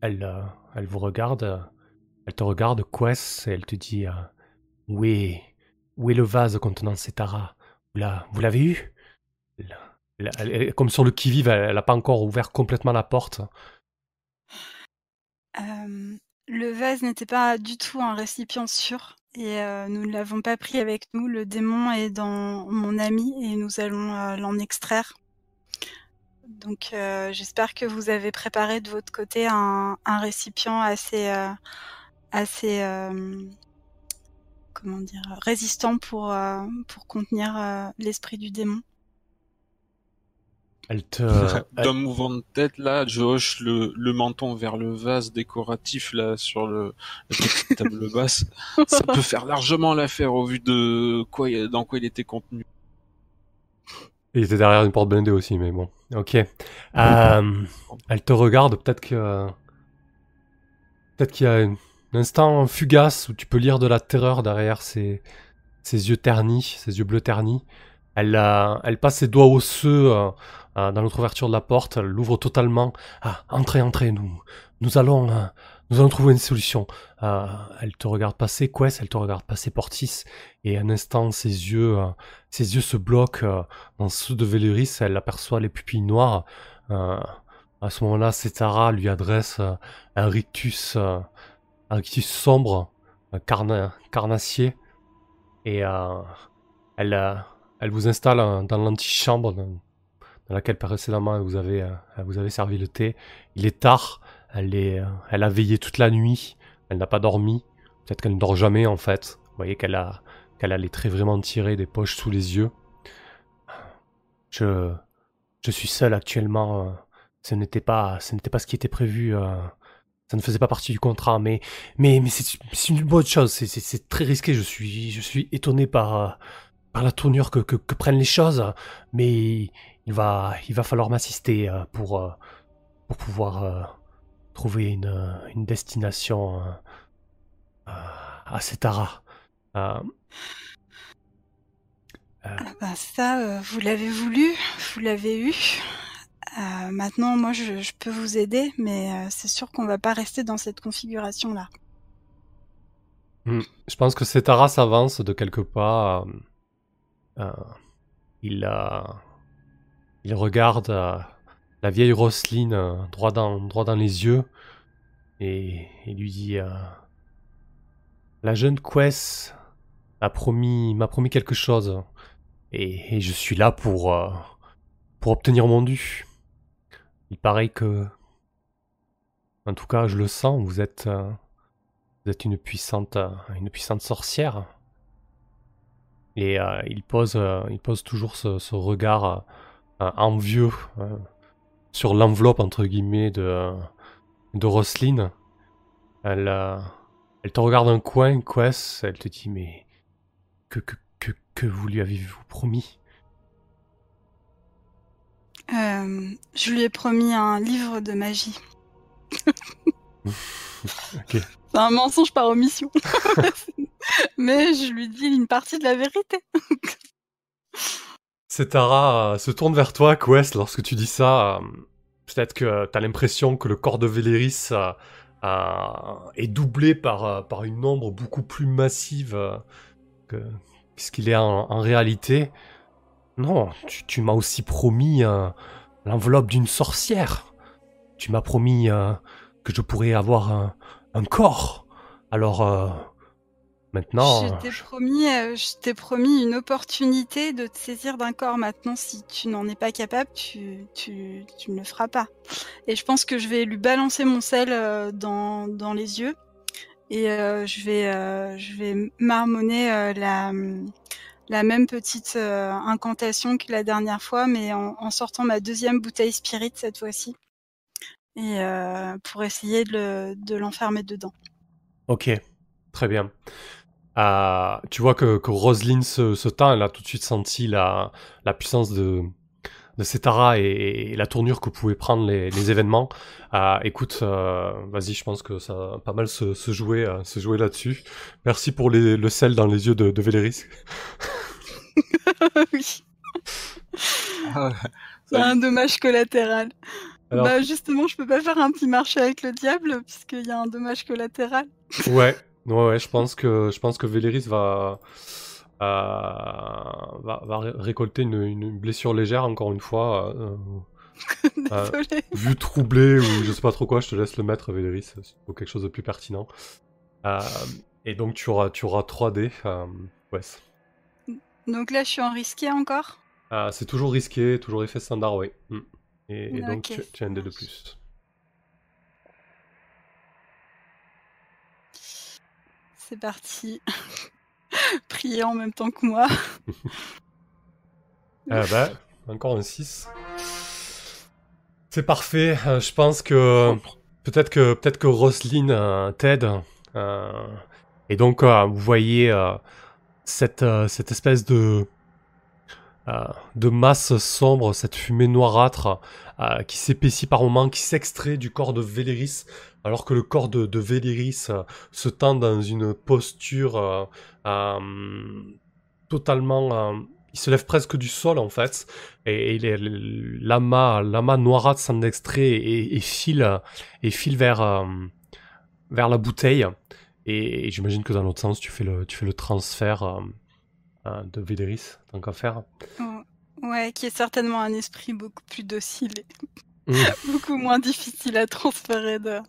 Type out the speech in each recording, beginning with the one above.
elle, euh, elle vous regarde, euh, elle te regarde, Quest, et elle te dit euh, Où est, où est le vase contenant Cetara Vous la- vous l'avez eu? Comme sur le qui-vive, elle n'a pas encore ouvert complètement la porte. Le vase n'était pas du tout un récipient sûr et nous ne l'avons pas pris avec nous. Le démon est dans mon ami et nous allons l'en extraire. Donc euh, j'espère que vous avez préparé de votre côté un, un récipient assez, euh, assez euh, comment dire, résistant pour, euh, pour contenir euh, l'esprit du démon. Elle te. elle- D'un mouvement de tête, là, je hoche le, le menton vers le vase décoratif, là, sur le, la petite table basse. Ça peut faire largement l'affaire au vu de quoi, dans quoi il était contenu. Il était derrière une porte blindée aussi, mais bon. Ok. Euh, elle te regarde, peut-être que. Peut-être qu'il y a un instant fugace où tu peux lire de la terreur derrière ses, ses yeux ternis, ses yeux bleus ternis. Elle, euh, elle passe ses doigts osseux euh, euh, dans l'autre ouverture de la porte, elle l'ouvre totalement. Ah, entrez, entrez, nous, nous allons, nous allons trouver une solution. Euh, elle te regarde passer, Quest, elle te regarde passer Portis, et un instant, ses yeux, euh, ses yeux se bloquent euh, dans ceux de Véléris, elle aperçoit les pupilles noires. Euh, à ce moment-là, Cetara lui adresse un rictus, un rictus sombre, carna- carnassier, et elle, elle vous installe dans l'antichambre dans, laquelle précédemment vous avez, vous avez servi le thé. Il est tard, euh, elle a veillé toute la nuit, elle n'a pas dormi, peut-être qu'elle ne dort jamais en fait. Vous voyez qu'elle a, qu'elle a les traits vraiment tirés des poches sous les yeux. Je, je suis seul actuellement. euh, Ce n'était pas, ce pas ce qui était prévu. euh, Ça ne faisait pas partie du contrat, mais, mais, mais c'est une bonne chose. c'est- très risqué. Je suis, je suis étonné par, par la tournure que, que, prennent les choses, mais il va, il va falloir m'assister pour, pour pouvoir trouver une, euh, une destination euh, euh, à Cetara. Euh, Ah bah, ça, euh, vous l'avez voulu, vous l'avez eu. Euh, maintenant, moi, je, je peux vous aider, mais euh, c'est sûr qu'on va pas rester dans cette configuration-là. Hmm. Je pense que Cetara s'avance de quelques pas. il, il regarde la vieille Roselyne euh, droit, dans, droit dans les yeux et, lui dit euh, La jeune Quest m'a promis, promis quelque chose et, je suis là pour, euh, pour obtenir mon dû. Il paraît que, en tout cas, je le sens, vous êtes. vous une puissante, sorcière. Et il, pose, il pose toujours ce, ce regard envieux sur l'enveloppe, entre guillemets, de, de Roselyne. Elle, euh, elle te regarde un coin, Quest, elle te dit Mais que, que, que, que vous lui avez-vous promis? Euh, je lui ai promis un livre de magie. C'est un mensonge par omission. mais je lui dis une partie de la vérité. Setara euh, se tourne vers toi, Quest, lorsque tu dis ça. Euh, Peut-être que tu as l'impression que le corps de Véléris euh, euh, est doublé par, euh, une ombre beaucoup plus massive euh, que ce qu'il est en, réalité. Non, tu, m'as aussi promis euh, l'enveloppe d'une sorcière. Tu m'as promis euh, que je pourrais avoir un, corps. Alors, euh, maintenant... je t'ai je- promis, euh, je t'ai promis une opportunité de te saisir d'un corps. Maintenant, si tu n'en es pas capable, tu, tu, tu ne le feras pas. Et je pense que je vais lui balancer mon sel euh, dans, dans les yeux. Et euh, je vais, je vais marmonner la, la même petite incantation que la dernière fois, mais en, en sortant ma deuxième bouteille spirit cette fois-ci. Et pour essayer de, le- de l'enfermer dedans. Ok, très bien. Euh, tu vois que, que Roselyne se, se tend, elle a tout de suite senti la, la puissance de, de Cetara et, et la tournure que pouvaient prendre les, les événements. Euh, écoute, euh, vas-y, je pense que ça va pas mal se, se jouer, euh, se jouer là-dessus. Merci pour les- le sel dans les yeux de, de Véléris. oui, Ah, c'est un dommage collatéral. Alors- Bah justement, je peux pas faire un petit marché avec le diable puisqu'il y a un dommage collatéral. Ouais, ouais, ouais, je pense que je pense que Véléris va euh, va, va ré- récolter une, une blessure légère encore une fois. euh. Désolée. Vue troublée ou je sais pas trop quoi, je te laisse le mettre, Véléris, pour quelque chose de plus pertinent. Euh, et donc tu auras, tu auras 3D. Euh, ouais. Donc là, je suis en risqué encore? Euh, c'est toujours risqué, toujours effet standard, oui. Mm. Et, et donc tu, tu as un dé de plus. C'est parti. Priez en même temps que moi. Ah bah, encore un 6. C'est parfait. euh, je pense que peut-être que peut-être que Roselyne euh, t'aide. euh, et donc vous voyez cette cette espèce de de masse sombre, cette fumée noirâtre qui s'épaissit par moments, qui s'extrait du corps de Véléris, alors que le corps de, de euh, se tend dans une posture euh, euh, totalement il se lève presque du sol en fait, et, et l'amas, l'amas noirâtre s'en extrait et, file, et file vers, vers la bouteille. Et, j'imagine que dans l'autre sens, tu fais le, tu fais le transfert de Véléris, tant qu'à faire? Ouais, qui est certainement un esprit beaucoup plus docile. Beaucoup moins difficile à transférer de,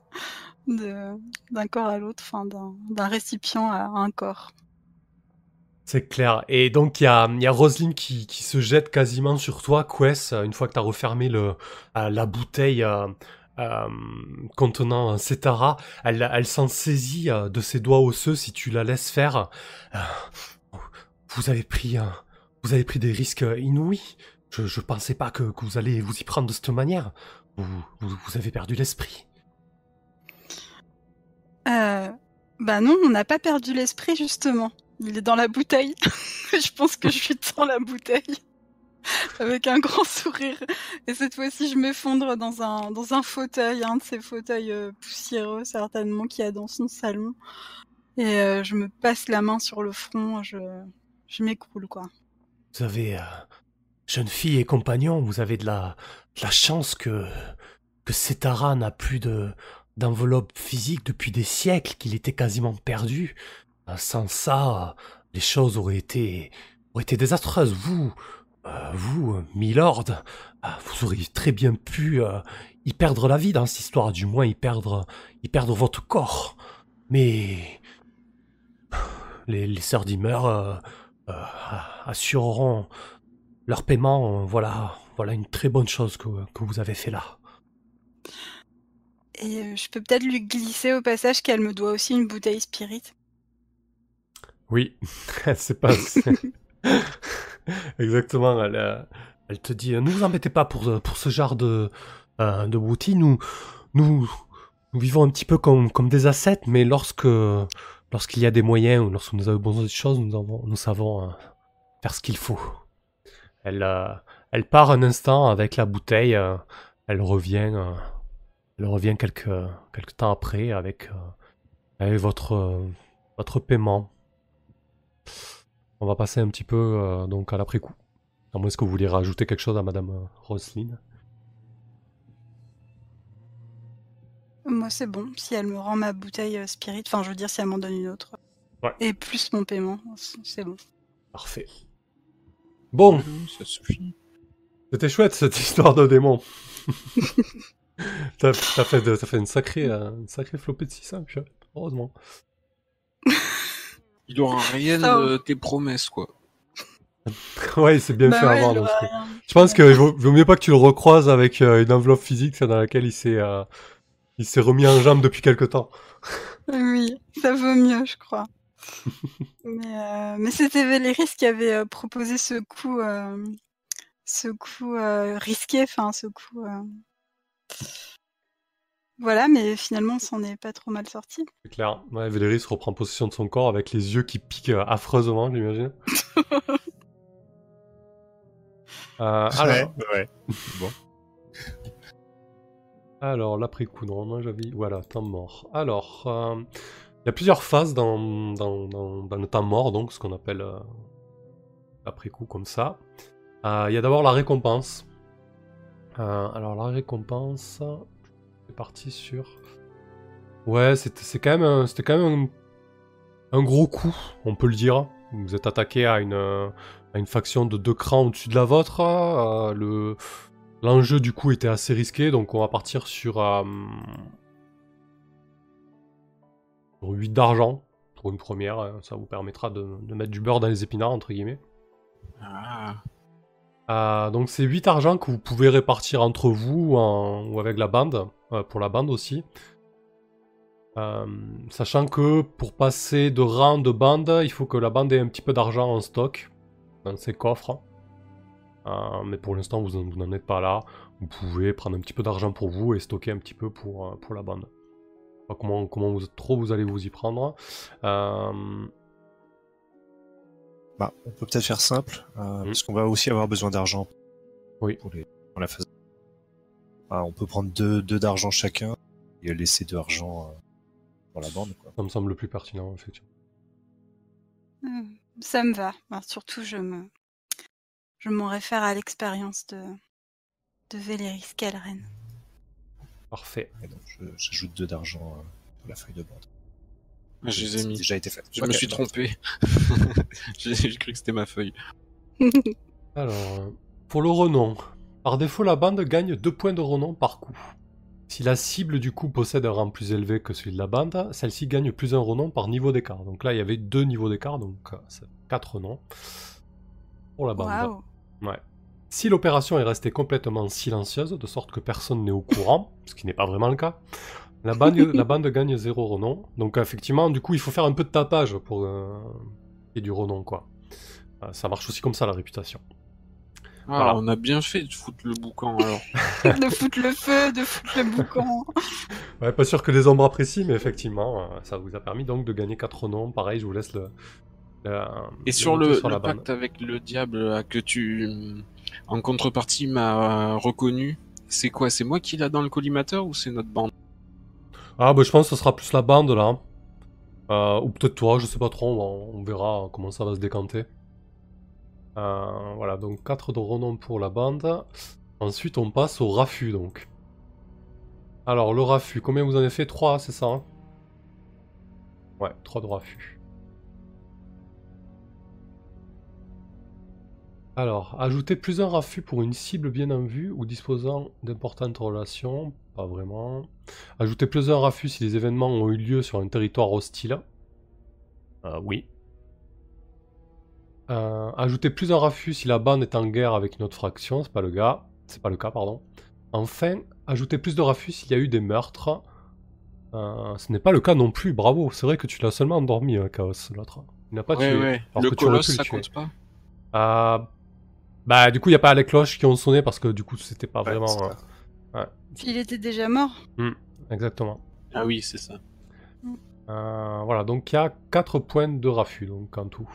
de- d'un corps à l'autre, enfin d'un, d'un récipient à un corps. C'est clair. Et donc, il y a, y a Roselyne qui, qui se jette quasiment sur toi, Quest, une fois que tu as refermé le, euh, la bouteille euh, euh, contenant Cetara. Elle, elle s'en saisit de ses doigts osseux si tu la laisses faire. Euh, vous avez pris, vous avez pris des risques inouïs. Je, je pensais pas que, que vous allez vous y prendre de cette manière. Vous, vous, vous avez perdu l'esprit. Euh, bah non, on n'a pas perdu l'esprit justement. Il est dans la bouteille. je pense que je suis dans la bouteille. Avec un grand sourire. Et cette fois-ci, je m'effondre dans un, dans un fauteuil, un de ces fauteuils euh, poussiéreux certainement qu'il y a dans son salon. Et euh, je me passe la main sur le front, je, je m'écroule quoi. Vous avez, euh, jeune fille et compagnon, vous avez de la, chance que, que Cetara n'a plus de, d'enveloppe physique depuis des siècles, qu'il était quasiment perdu. Euh, Sans ça, les choses auraient été, désastreuses. Vous, euh, vous, Milord, euh, vous auriez très bien pu y perdre la vie dans cette histoire, du moins y perdre, votre corps. Mais les, les sœurs euh, assureront leur paiement. Voilà, voilà une très bonne chose que, que vous avez fait là. Et euh, je peux peut-être lui glisser au passage qu'elle me doit aussi une bouteille spirit. Oui, c'est pas. Exactement, elle, euh, elle te dit Ne vous embêtez pas pour, euh, pour ce genre de, euh, de bouteille. Nous, nous, nous vivons un petit peu comme, comme des ascètes, mais lorsque lorsqu'il y a des moyens ou lorsque nous avons besoin de choses, nous, avons, nous savons euh, faire ce qu'il faut. Elle, euh, elle part un instant avec la bouteille, euh, elle revient, euh, elle revient quelques, quelques temps après avec, euh, avec votre, euh, votre paiement. On va passer un petit peu euh, donc à l'après-coup. À moins que vous vouliez rajouter quelque chose à Madame euh, Roselyne. Moi, c'est bon. Si elle me rend ma bouteille euh, spirit, enfin, je veux dire, si elle m'en donne une autre. Ouais. Et plus mon paiement, c'est bon. Parfait. Bon, Ça suffit. c'était chouette cette histoire de démon. T'as fait, de- t'as fait une sacrée, euh, une sacrée flopée de 600, purée. heureusement. Il aura rien de tes promesses, quoi. ouais, c'est bien Bah fait ouais, donc aura je- pense qu'il vaut, vaut mieux pas que tu le recroises avec euh, une enveloppe physique dans laquelle il s'est euh, il s'est remis en jambe depuis quelque temps. Oui, ça vaut mieux, je crois. Mais euh, mais c'était Véléris qui avait euh, proposé ce coup, euh, ce coup euh, risqué, enfin ce coup. euh, Voilà, mais finalement, on s'en est pas trop mal sorti. C'est clair. Ouais, Véléris reprend possession de son corps avec les yeux qui piquent euh, affreusement, j'imagine. Euh, alors, ouais. alors l'après-coup, normalement j'avais... Voilà, temps mort. Alors, euh, il y a plusieurs phases dans, le temps mort, donc ce qu'on appelle euh, l'après-coup comme ça. Euh, Il y a d'abord la récompense. Euh, alors la récompense, c'est parti sur. Ouais, c'était quand même, un- quand même un, gros coup, on peut le dire. Vous êtes attaqué à une, faction de deux crans au-dessus de la vôtre. le l'enjeu du coup était assez risqué, donc on va partir sur, sur 8 d'argent pour une première. euh, Ça vous permettra de, de mettre du beurre dans les épinards entre guillemets. Ah. Euh, donc c'est 8 argent que vous pouvez répartir entre vous ou, en- ou avec la bande, euh, pour la bande aussi. Euh, sachant que pour passer de rang de bande, il faut que la bande ait un petit peu d'argent en stock dans ses coffres. Mais pour l'instant, vous en- vous n'en êtes pas là. Vous pouvez prendre un petit peu d'argent pour vous et stocker un petit peu pour, pour la bande. Pas comment, comment vous, trop vous allez vous y prendre. Euh, Bah, on peut peut-être faire simple, euh, Mm. parce qu'on va aussi avoir besoin d'argent. Oui. Pour, les, pour la phase. Ah, on peut prendre deux, deux d'argent chacun et laisser deux argent euh, pour la bande. Quoi. ça me semble le plus pertinent, effectivement. Euh, Ça me va. Alors, surtout, je me, je m'en réfère à l'expérience de, de Véléris Calren. Parfait. Et donc, j'ajoute deux d'argent euh, sur la feuille de bande. Ah, Je les ai mis. déjà été fait. Je me suis trompé. J'ai cru que c'était ma feuille. Alors, euh, pour le renom, par défaut, la bande gagne 2 points de renom par coup. Si la cible du coup possède un rang plus élevé que celui de la bande, celle-ci gagne plus un renom par niveau d'écart. Donc là, il y avait deux niveaux d'écart, donc 4 renoms pour la bande. Ouais. Si l'opération est restée complètement silencieuse, de sorte que personne n'est au courant, ce qui n'est pas vraiment le cas, la bande, la bande gagne 0 renom. Donc effectivement, du coup, il faut faire un peu de tapage pour euh, qu'il y ait du renom, quoi. Euh, ça marche aussi comme ça, la réputation. Ah, Voilà. on a bien fait de foutre le boucan alors. de foutre le feu, de foutre le boucan. Ouais, pas sûr que les ombres apprécient, mais effectivement, euh, ça vous a permis donc de gagner 4 noms. Pareil, je vous laisse le. Et sur le, sur pacte avec le diable là, que tu, en contrepartie, m'as reconnu, c'est quoi? C'est moi qui l'a dans le collimateur ou c'est notre bande? Ah, bah je pense que ce sera plus la bande là. Euh, ou peut-être toi, je sais pas trop, on, on verra comment ça va se décanter. Euh, voilà, donc 4 de renom pour la bande. Ensuite, on passe au raffut donc. Alors, le raffut, combien vous en avez fait? 3, c'est ça hein? Ouais, 3 de raffut. Alors, ajouter plus un raffut pour une cible bien en vue ou disposant d'importantes relations. Pas vraiment. Ajouter plus un raffut si les événements ont eu lieu sur un territoire hostile. Euh, oui. Euh, ajouter plus un raffut si la bande est en guerre avec une autre fraction, c'est pas le cas. C'est pas le cas, pardon. Enfin, ajouter plus de raffut s'il y a eu des meurtres. Euh, ce n'est pas le cas non plus, bravo. C'est vrai que tu l'as seulement endormi, hein, Chaos, l'autre. Il n'a pas Ouais, tué. ouais. alors Le que tu aurais colosse, pu le ça tuer. compte pas Euh, bah, du coup, il n'y a pas les cloches qui ont sonné parce que du coup, c'était pas Ouais, vraiment. euh. Il était déjà mort. exactement. Ah oui, c'est ça. Euh, voilà, donc il y a 4 points de raffut donc en tout.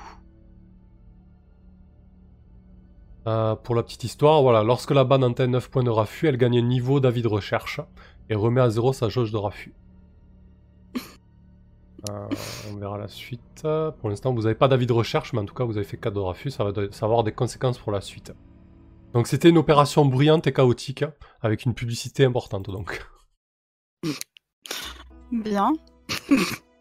Euh, pour la petite histoire, voilà, lorsque la bande atteint 9 points de raffut, elle gagne un niveau d'avis de recherche et remet à zéro sa jauge de raffut. Euh, on verra la suite. Pour l'instant, vous n'avez pas d'avis de recherche, mais en tout cas, vous avez fait 4 de raffut, ça va, ça va avoir des conséquences pour la suite. Donc c'était une opération bruyante et chaotique, avec une publicité importante donc. Bien.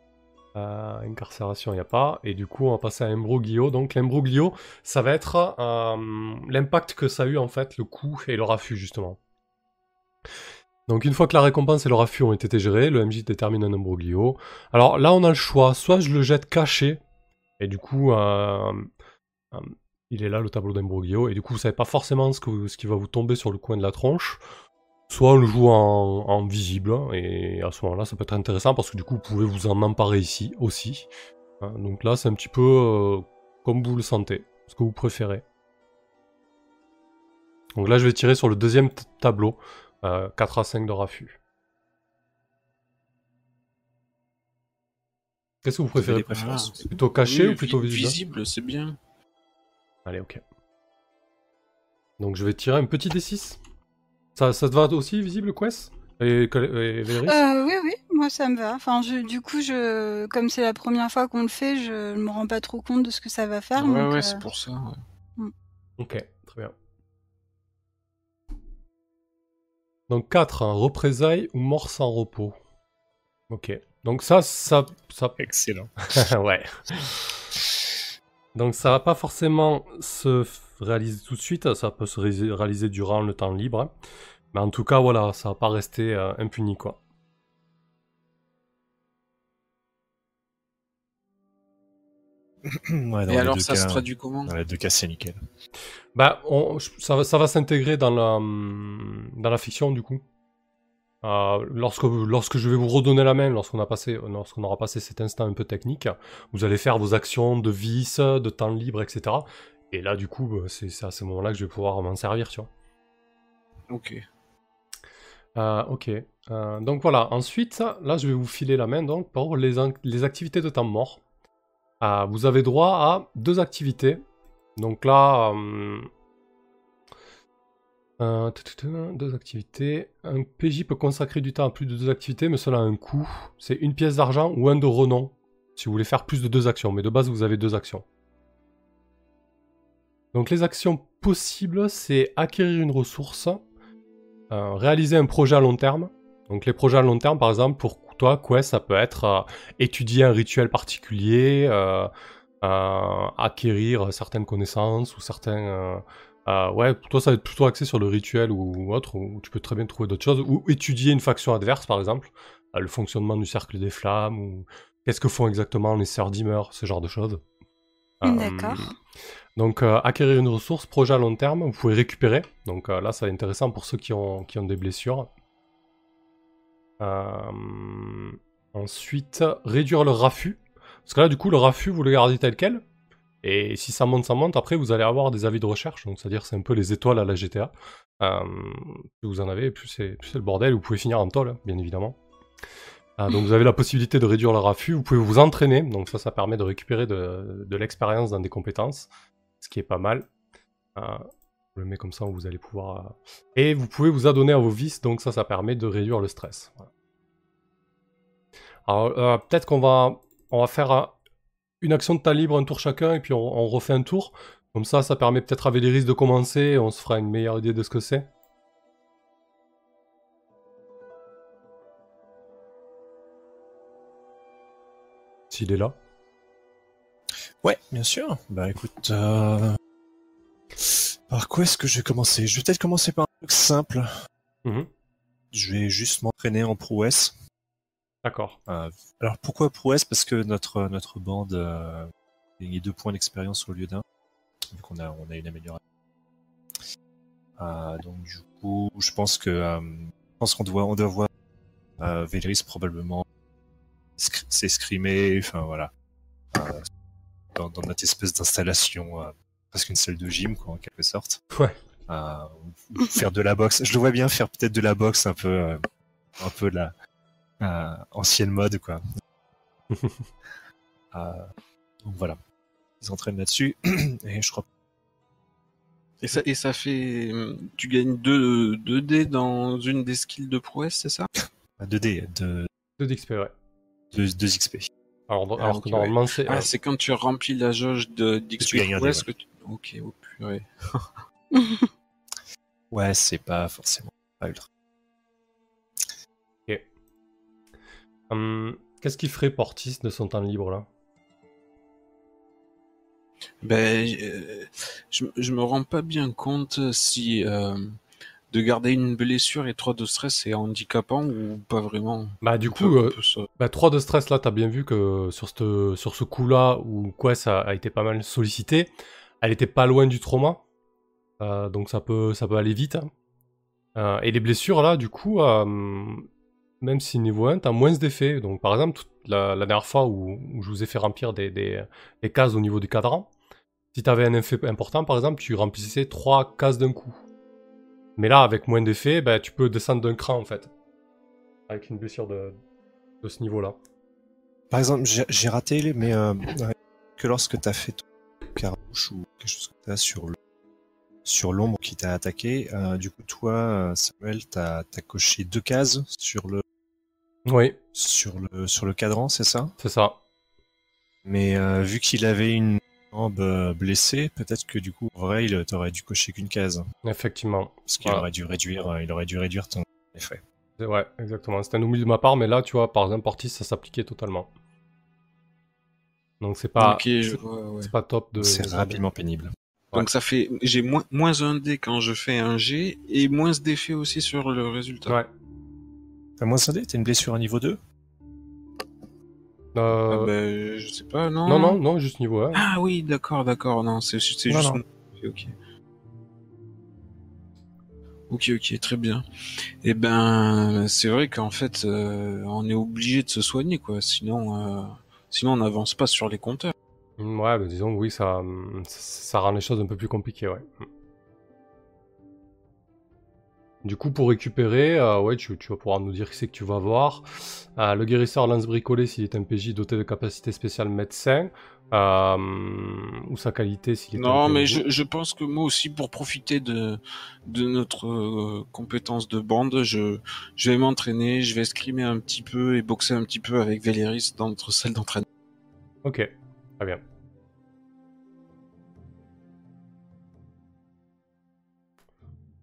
Euh, incarcération, il n'y a pas. Et du coup, on va passer à imbroglio. Donc, l'imbroglio, ça va être euh, l'impact que ça a eu, en fait, le coup et le raffut, justement. Donc, une fois que la récompense et le raffut ont été gérés, le MJ détermine un imbroglio. Alors là, on a le choix. Soit je le jette caché, et du coup, euh, euh, il est là, le tableau d'imbroglio, et du coup, vous savez pas forcément ce, qui va vous tomber sur le coin de la tronche. Soit on le joue en, visible, et à ce moment-là, ça peut être intéressant parce que du coup, vous pouvez vous en emparer ici aussi. Hein, donc là, c'est un petit peu euh, comme vous le sentez, ce que vous préférez. Donc là, je vais tirer sur le deuxième tableau, euh, 4 à 5 de raffut. Qu'est-ce que vous préférez préférences Ah. Plutôt caché Oui, ou plutôt vi- visible Visible, c'est bien. Allez, ok. Donc je vais tirer un petit D6. Ça, ça te va aussi visible, Quest? Et, et Véléris Euh, oui, oui, moi ça me va. Enfin, je, du coup, je, comme c'est la première fois qu'on le fait, je ne me rends pas trop compte de ce que ça va faire. ouais, donc, ouais, euh, c'est pour ça. ouais. Ok, Donc 4, hein, représailles ou mort sans repos. Ok. Donc ça, ça, ça... Excellent. ouais. Donc ça va pas forcément se réaliser tout de suite, ça peut se ré- réaliser durant le temps libre. hein. Mais en tout cas, voilà, ça va pas rester euh, impuni, quoi. Ouais, dans Et les alors, deux ça cas- se traduit comment Dans les deux cas, c'est nickel. Bah, on- ça, va- ça va s'intégrer dans la, hum, dans la fiction, du coup. Euh, lorsque, lorsque je vais vous redonner la main, lorsqu'on a passé, lorsqu'on aura passé cet instant un peu technique, vous allez faire vos actions de vis, de temps libre, etc. Et là, du coup, bah, c'est à ce moment-là que je vais pouvoir m'en servir, tu vois. Ok. Euh, ok. Euh, donc voilà. Ensuite, là, je vais vous filer la main donc pour les, les activités de temps mort. Euh, vous avez droit à deux activités. Donc là, euh, euh, deux activités. Un PJ peut consacrer du temps à plus de deux activités, mais cela a un coût. C'est une pièce d'argent ou un de renom. Si vous voulez faire plus de deux actions, mais de base, vous avez deux actions. Donc les actions possibles, c'est acquérir une ressource, réaliser un projet à long terme. Donc les projets à long terme, par exemple, pour toi, quoi, ça peut être euh, étudier un rituel particulier, euh, euh, acquérir certaines connaissances ou certains... euh, ouais, pour toi, ça va être plutôt axé sur le rituel ou, ou autre, ou tu peux très bien trouver d'autres choses. Ou étudier une faction adverse, par exemple, euh, le fonctionnement du cercle des flammes, ou qu'est-ce que font exactement les sœurs d'Imer, ce genre de choses. Euh, D'accord. donc, acquérir une ressource, projet à long terme, vous pouvez récupérer. Donc là, ça être intéressant pour ceux qui ont, qui ont des blessures. Euh, ensuite, réduire le raffut. Parce que là, du coup, le raffut, vous le gardez tel quel. Et si ça monte, ça monte. Après, vous allez avoir des avis de recherche. Donc, c'est-à-dire, c'est un peu les étoiles à la GTA. Euh, plus vous en avez, plus c'est le bordel. Vous pouvez finir en tôle, bien évidemment. Euh, donc, vous avez la possibilité de réduire le raffut. Vous pouvez vous entraîner. Donc, ça, ça permet de récupérer de, l'expérience dans des compétences. Ce qui est pas mal. Je le mets comme ça, vous allez pouvoir. euh, Et vous pouvez vous adonner à vos vices, donc ça, ça permet de réduire le stress. Alors, euh, peut-être qu'on va, on va faire euh, une action de temps libre, un tour chacun, et puis on, refait un tour. Comme ça, ça permet peut-être à Véléris de commencer, et on se fera une meilleure idée de ce que c'est. S'il est là. Ouais, bien sûr. Bah écoute. Par quoi est-ce que je vais commencer? Je vais peut-être commencer par un truc simple. Mhm. Je vais juste m'entraîner en prouesse. D'accord. Euh, alors pourquoi prouesse? Parce que notre notre bande euh, a gagné deux points d'expérience au lieu d'un, vu qu'on a on a une amélioration. Euh, donc du coup, je pense que euh, je pense qu'on doit on doit voir euh, Véléris probablement scr- s'escrimer, enfin voilà, euh, dans, dans notre espèce d'installation, euh, presque une salle de gym quoi en quelque sorte. Ouais. Euh, faire de la boxe. Je le vois bien faire peut-être de la boxe un peu, euh, un peu de la euh, ancienne mode quoi. Euh, donc voilà, ils s'entraînent là-dessus et je crois. Et ça, et ça fait. Tu gagnes 2 deux, dés dans une des skills de prouesse, c'est ça? 2D, 2, 2 d'XP, ouais. 2, XP. Alors, Ah, alors que normalement, c'est. Ah, euh, c'est quand tu remplis la jauge d'XP gagnes un dé, prouesse que tu. Ok, oh purée. Ouais, c'est pas forcément pas ultra. hum, Qu'est-ce qu'il ferait Portis de son temps libre là? Ben, euh, je, je me rends pas bien compte si euh, de garder une blessure et 3 de stress c'est handicapant ou pas vraiment. Bah, du coup, peu- euh, peu ça. Bah, 3 de stress, là, t'as bien vu que sur, cette, sur ce coup-là, où Quest a, a été pas mal sollicité, elle était pas loin du trauma. Euh, donc ça peut, ça peut aller vite. hein. Euh, et les blessures, là, du coup, euh, même si niveau 1, t'as moins d'effets. Donc par exemple, la, la dernière fois où, je vous ai fait remplir des, des, cases au niveau du cadran, si t'avais un effet important, par exemple, tu remplissais 3 cases d'un coup. Mais là, avec moins d'effets, bah, tu peux descendre d'un cran, en fait. Avec une blessure de, ce niveau-là. Par exemple, j'ai raté, mais que lorsque t'as fait carouche ou quelque chose comme ça sur le sur l'ombre qui t'a attaqué, euh, du coup toi, Samuel, t'as as coché deux cases sur le Oui, sur le sur le cadran, c'est ça? C'est ça. Mais euh, vu qu'il avait une jambe euh, blessée, peut-être que du coup, en vrai, il t'aurait dû cocher qu'une case, Effectivement. parce qu'il Voilà. aurait dû réduire, il aurait dû réduire ton effet. C'est- Ouais, exactement. C'était un oubli de ma part, mais là, tu vois, par exemple, Portis, ça s'appliquait totalement. Donc c'est pas, ok, je vois, ouais. c'est pas top de. C'est rapidement pénible. Donc ça fait, j'ai moins, moins un dé quand je fais un G et moins d'effet aussi sur le résultat. Ouais. T'as moins un dé T'as une blessure à niveau 2 Ah Euh, ben, je sais pas, non. Non, non, non, juste niveau 1. Ah oui, d'accord, d'accord, non, c'est juste. non. Ok. Ok, ok, très bien. Et ben, c'est vrai qu'en fait, euh, on est obligé de se soigner, quoi. Sinon, euh, sinon, on n'avance pas sur les compteurs. Mm, Ouais, bah, disons, oui, ça, hum, ça, rend les choses un peu plus compliquées, ouais. Mm. Du coup, pour récupérer, euh, ouais, tu, tu vas pouvoir nous dire qui c'est que tu vas voir. Euh, le guérisseur lance bricolé s'il est un PJ doté de capacité spéciale médecin. Euh, ou sa qualité s'il est Non, mais je, je pense que moi aussi, pour profiter de, de notre euh, compétence de bande, je, je vais m'entraîner, je vais escrimer un petit peu et boxer un petit peu avec Véléris dans notre salle d'entraînement. Ok, très bien.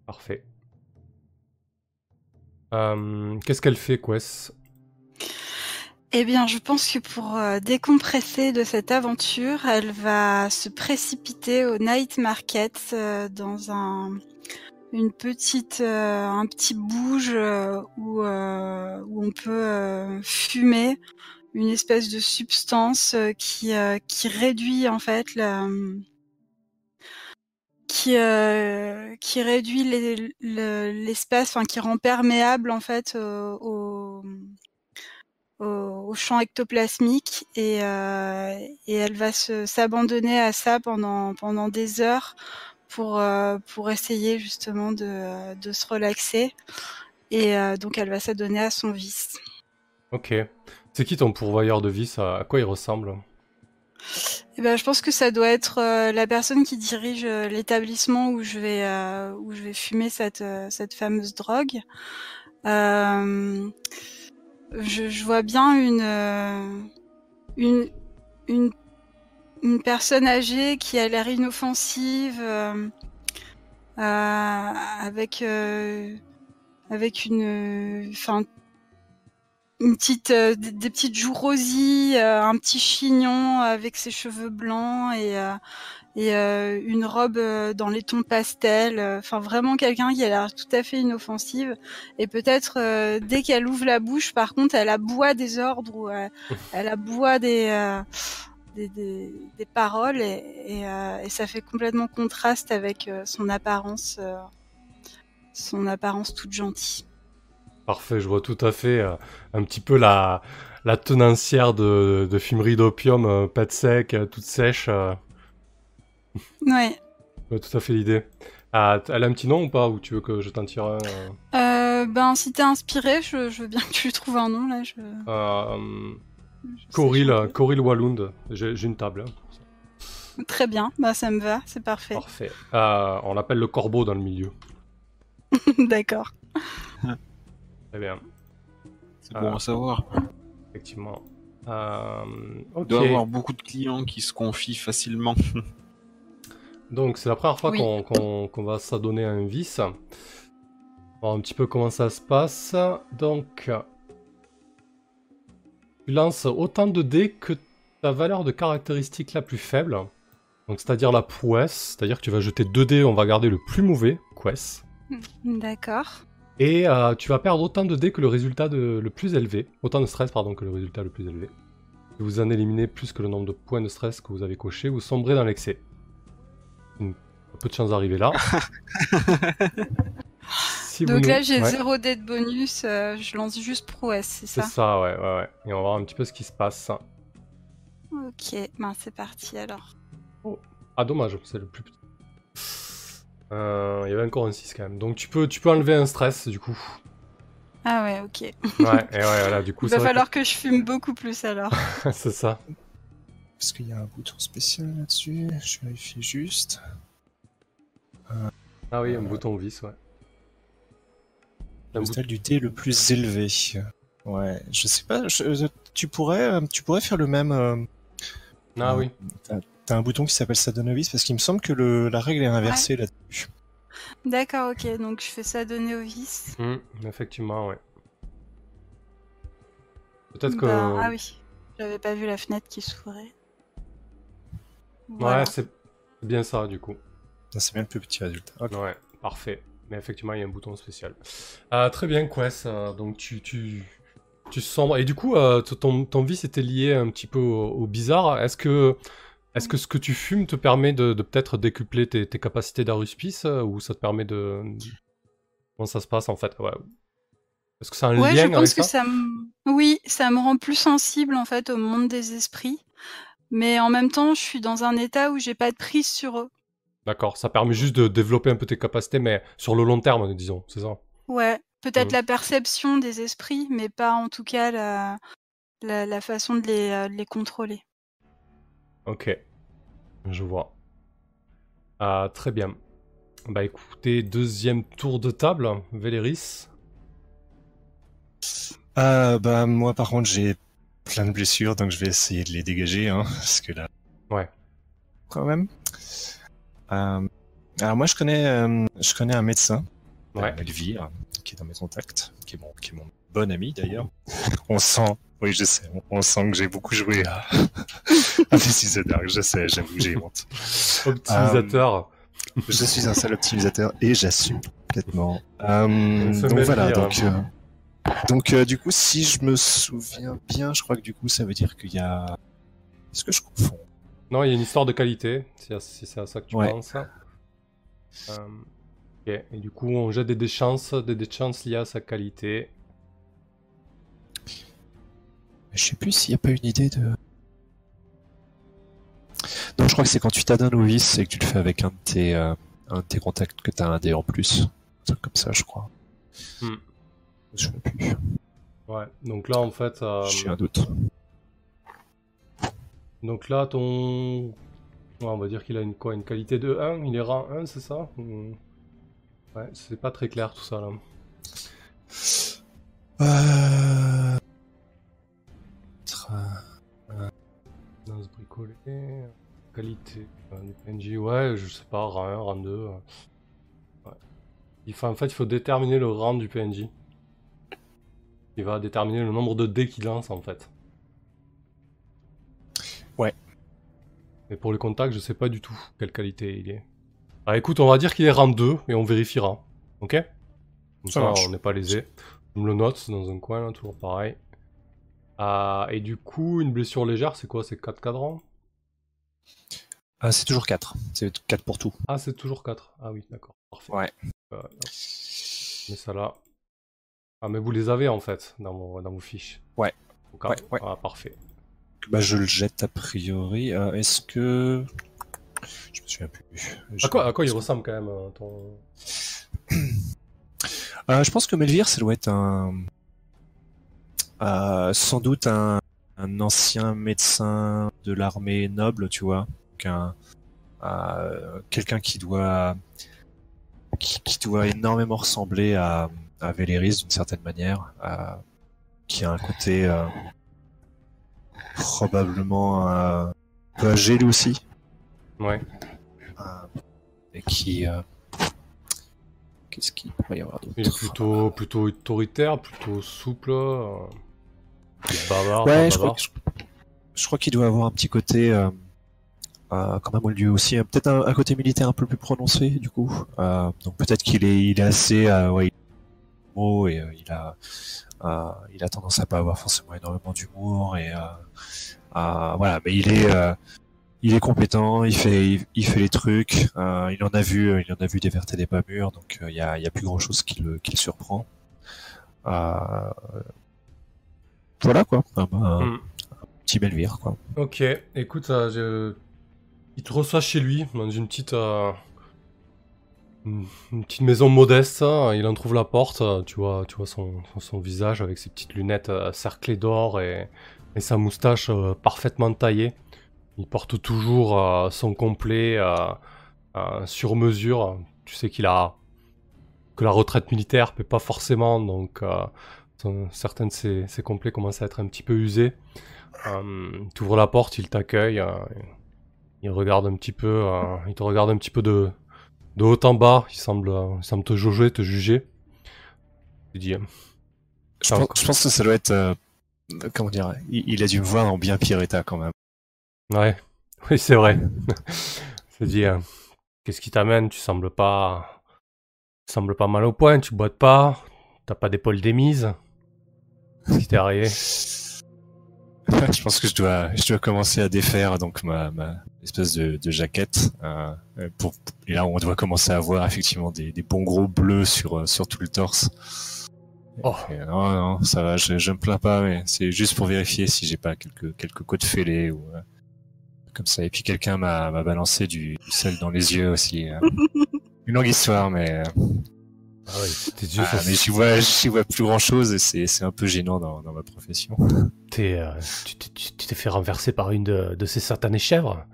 Parfait. Euh, Qu'est-ce qu'elle fait, Quest? Eh bien, je pense que pour euh, décompresser de cette aventure, elle va se précipiter au night market euh, dans un une petite euh, un petit bouge où où on peut fumer une espèce de substance qui qui réduit en fait la qui qui réduit les- le- l'espace, enfin qui rend perméable en fait au, au, au champ ectoplasmique et, euh, et elle va s'abandonner à ça pendant pendant des heures pour euh, pour essayer justement de de se relaxer et euh, donc elle va s'adonner à son vice. Ok. C'est qui ton pourvoyeur de vice? À à quoi il ressemble? Eh ben, je pense que ça doit être euh, la personne qui dirige euh, l'établissement où je vais euh, où je vais fumer cette cette fameuse drogue. Je, je vois bien une euh, une une une personne âgée qui a l'air inoffensive euh, euh, avec euh, avec une enfin une petite euh, des, petites joues rosies, euh, un petit chignon avec ses cheveux blancs et euh, et euh, une robe euh, dans les tons pastels. Enfin vraiment quelqu'un qui a l'air tout à fait inoffensive et peut-être dès qu'elle ouvre la bouche, par contre, elle aboie des ordres ou elle aboie des des, des, des paroles et, et, euh, et ça fait complètement contraste avec euh, son apparence euh, son apparence toute gentille. Parfait, je vois tout à fait euh, un petit peu la, la tenancière de, de fumerie d'opium, euh, pâte sec, euh, toute sèche. vois tout à fait l'idée. Ah, elle a un petit nom ou pas Ou tu veux que je t'en tire un ben, si t'es inspiré, je, je veux bien que tu lui trouves un nom, là. Je, je pas. euh, Coril Wallund. J'ai une table. hein. Très bien, bah, ça me va, c'est parfait. Parfait. On l'appelle le corbeau dans le milieu. D'accord. Très bien, C'est bon à savoir. effectivement. Euh, Il doit y avoir beaucoup de clients qui se confient facilement. donc c'est la première fois Oui. qu'on qu'on- qu'on va s'adonner à un vice. On va voir un petit peu comment ça se passe. Donc, tu lances autant de dés que ta valeur de caractéristique la plus faible. Donc, c'est-à-dire la prouesse. C'est-à-dire que tu vas jeter 2 dés, on va garder le plus mauvais, quest. D'accord. Et euh, tu vas perdre autant de dés que le résultat de, le plus élevé. Autant de stress, pardon, que le résultat le plus élevé. Vous en éliminez plus que le nombre de points de stress que vous avez coché, vous sombrez dans l'excès. Une- peu de chance d'arriver là. Si Donc nous- là, j'ai Ouais, 0 dé de bonus, euh, je lance juste prouesse, c'est C'est ça ça, ouais, ouais, ouais. Et on va voir un petit peu ce qui se passe. Ok, ben, c'est parti alors. Ah, dommage, c'est le plus petit. Euh, Il y avait encore un 6 quand même. Donc tu peux, tu peux enlever un stress du coup. Ah ouais, ok. Ouais, et ouais, voilà, du coup, Il va falloir que je fume beaucoup plus alors. c'est ça. Parce qu'il y a un bouton spécial là-dessus. Je vérifie juste. Ah oui, un bouton vis, ouais. Le bouton- stade du dé le plus élevé. Ouais, je sais pas. je- tu pourrais, euh, tu pourrais faire le même. euh, Ah euh, oui. T'as un bouton qui s'appelle Sadonovis parce qu'il me semble que le, la règle est inversée là-dessus. D'accord, ok. Donc je fais ça de Néovis. Hmm, effectivement, ouais. Peut-être que. Ben, ah oui, j'avais pas vu la fenêtre qui s'ouvrait. Voilà. Ouais, c'est bien ça, du coup. Ah, C'est bien le plus petit résultat. Ok. Ouais, parfait. Mais effectivement, il y a un bouton spécial. Euh, très bien, Quest. euh, donc tu, tu, tu sombres. Et du coup, euh, ton, ton vice était lié un petit peu au, au bizarre. Est-ce que, est-ce que ce que tu fumes te permet de, de peut-être décupler tes, tes capacités d'aruspice euh, ou ça te permet de. Comment ça se passe en fait ouais. Est-ce que c'est un Ouais, lien je avec pense que ça ça. Oui, ça me rend plus sensible en fait au monde des esprits. Mais en même temps, je suis dans un état où j'ai pas de prise sur eux. D'accord, ça permet juste de développer un peu tes capacités, mais sur le long terme, disons, c'est ça? Ouais, peut-être Mhm. la perception des esprits, mais pas en tout cas la, la, la façon de les, euh, de les contrôler. Ok, je vois. Ah, très bien. Bah écoutez, deuxième tour de table, Véléris. Euh, bah, moi, par contre, j'ai plein de blessures, donc je vais essayer de les dégager, hein, parce que là. Ouais. Quand même. Euh, alors, moi, je connais, euh, je connais un médecin, Ouais. Elvire, qui est dans mes contacts, qui est mon, qui est mon bon ami d'ailleurs. On sent, oui, je sais, on, sent que j'ai beaucoup joué à, à This is the Dark, je sais, j'avoue, j'ai honte. Optimisateur. Je suis un sale optimisateur et j'assume complètement. Euh, donc voilà, donc, euh, donc euh, du coup, si je me souviens bien, je crois que du coup, ça veut dire qu'il y a. Est-ce que je confonds? Non, il y a une histoire de qualité, si c'est à ça que tu Ouais. penses. Euh, ok, et du coup, on jette des déchances, des déchances liées à sa qualité. Je sais plus s'il n'y a pas une idée de. Non, je crois que c'est quand tu t'as d'un novice et que tu le fais avec un de tes, euh, un de tes contacts que tu as un dé en plus. Un truc comme ça, je crois. Hmm. Je sais plus. Ouais, donc là, en fait... euh, J'ai un doute. donc là, ton... ouais, on va dire qu'il a une, quoi, une qualité de 1, il est rang 1, c'est ça? Ou- Ouais, c'est pas très clair tout ça, là. Euh... Dans ce bricolé... Qualité euh, du PNJ, ouais, je sais pas, rang 1, rang 2... euh, Ouais. Il faut, en fait, il faut déterminer le rang du PNJ. Il va déterminer le nombre de dés qu'il lance, en fait. Ouais. Mais pour les contacts, je sais pas du tout quelle qualité il est. Ah écoute, on va dire qu'il est rang 2 et on vérifiera. Ok? Comme Ça ça, on n'est pas lésé. Je me le note dans un coin, là, toujours pareil. Ah, et du coup, une blessure légère, c'est quoi? C'est 4 cadrans? Ah, c'est toujours 4. C'est 4 pour tout. Ah, c'est toujours 4. Ah oui, d'accord. Parfait. Ouais. Euh, mets ça là. Ah, mais vous les avez en fait dans vos, dans vos fiches. Ouais. Ouais. Ah, parfait. Bah, je le jette a priori. Euh, Est-ce que. Je me souviens plus. Je... À quoi, à quoi il ressemble quand même euh, ton. Euh, je pense que Melvire, ça doit être un. Euh, sans doute un, un ancien médecin de l'armée noble, tu vois. Euh, Quelqu'un qui doit. Qui, qui doit énormément ressembler à, à Véléris d'une certaine manière. euh, qui a un côté. euh, probablement euh, un peu âgé lui aussi. Ouais. euh, et qui. euh, Qu'est-ce qu'il pourrait y avoir d'autre? Il est plutôt, plutôt autoritaire, plutôt souple. Euh, Ouais, je crois, bavard. que- je, je crois qu'il doit avoir un petit côté, euh, euh, quand même au lieu aussi, euh, peut-être un, un côté militaire un peu plus prononcé du coup. Euh, donc peut-être qu'il est, il est assez, euh, ouais, il est et euh, il a, euh, il a tendance à pas avoir forcément énormément d'humour et euh, euh, voilà, mais il est, euh, il est compétent, il fait, il, il fait les trucs, euh, il en a vu, euh, il en a vu des vertes et des pas mûres, donc euh, il y a, il y a plus grand chose qui le, qui le surprend. Euh, voilà quoi, un, un Hmm. petit Belvire quoi. Ok, écoute, euh, je- il te reçoit chez lui, dans une petite, euh, une petite maison modeste. hein, Il en trouve la porte, euh, tu vois, tu vois son, son, son visage avec ses petites lunettes euh, cerclées d'or et, et sa moustache euh, parfaitement taillée. Il porte toujours euh, son complet euh, euh, sur mesure. Tu sais qu'il a que la retraite militaire paie pas forcément, donc euh, certains de ses, ses complets commencent à être un petit peu usés. Euh, tu ouvres la porte, il t'accueille, euh, il regarde un petit peu, euh, il te regarde un petit peu de, de haut en bas, il semble, il semble te jauger, te juger. Tu dis, Je, pense, je que ça doit être. comment dire il, il a dû me voir en bien pire état quand même. ouais, oui, c'est vrai. Tu dis, qu'est-ce qui t'amène? Tu sembles pas, tu sembles pas mal au point, tu boites pas, t'as pas d'épaule démise. Qu'est-ce qui t'est arrivé je pense que je dois, je dois commencer à défaire donc ma, ma espèce de, de jaquette. euh, pour, et là, on doit commencer à voir effectivement des, des bons gros bleus sur, euh, sur tout le torse. Oh. Et, euh, non, non, ça va, je, je me plains pas, mais c'est juste pour vérifier si j'ai pas quelques, quelques côtes fêlées ou euh, comme ça. Et puis quelqu'un m'a m'a balancé du, du sel dans les yeux aussi. euh. Une longue histoire, mais, euh, Ah oui, yeux ah, mais j'y vois, vois plus grand chose et c'est c'est un peu gênant dans, dans ma profession. t'es, euh, tu t'es- fait renverser par une de, de ces satanées chèvres.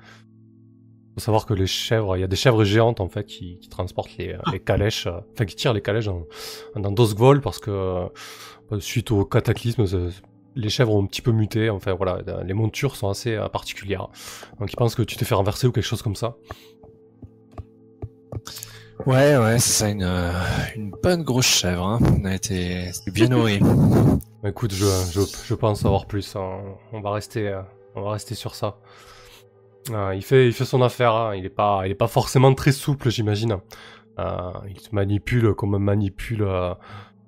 Faut savoir que les chèvres, il y a des chèvres géantes en fait qui, qui transportent les, les calèches, euh, enfin qui tirent les calèches dans, dans Dosgvol parce que euh, suite au cataclysme, euh, les chèvres ont un petit peu muté. Enfin voilà, les montures sont assez particulières. Donc ils pensent que tu t'es fait renverser ou quelque chose comme ça. Ouais, ouais, c'est ça, une, euh, une bonne grosse chèvre. Hein. On a été, bien nourris. Bah, Écoute, je, je, je pense savoir plus. hein. On va rester, euh, on va rester sur ça. Euh, il fait, il fait son affaire. hein. Il est pas, est pas forcément très souple, j'imagine. Il te manipule comme manipule un,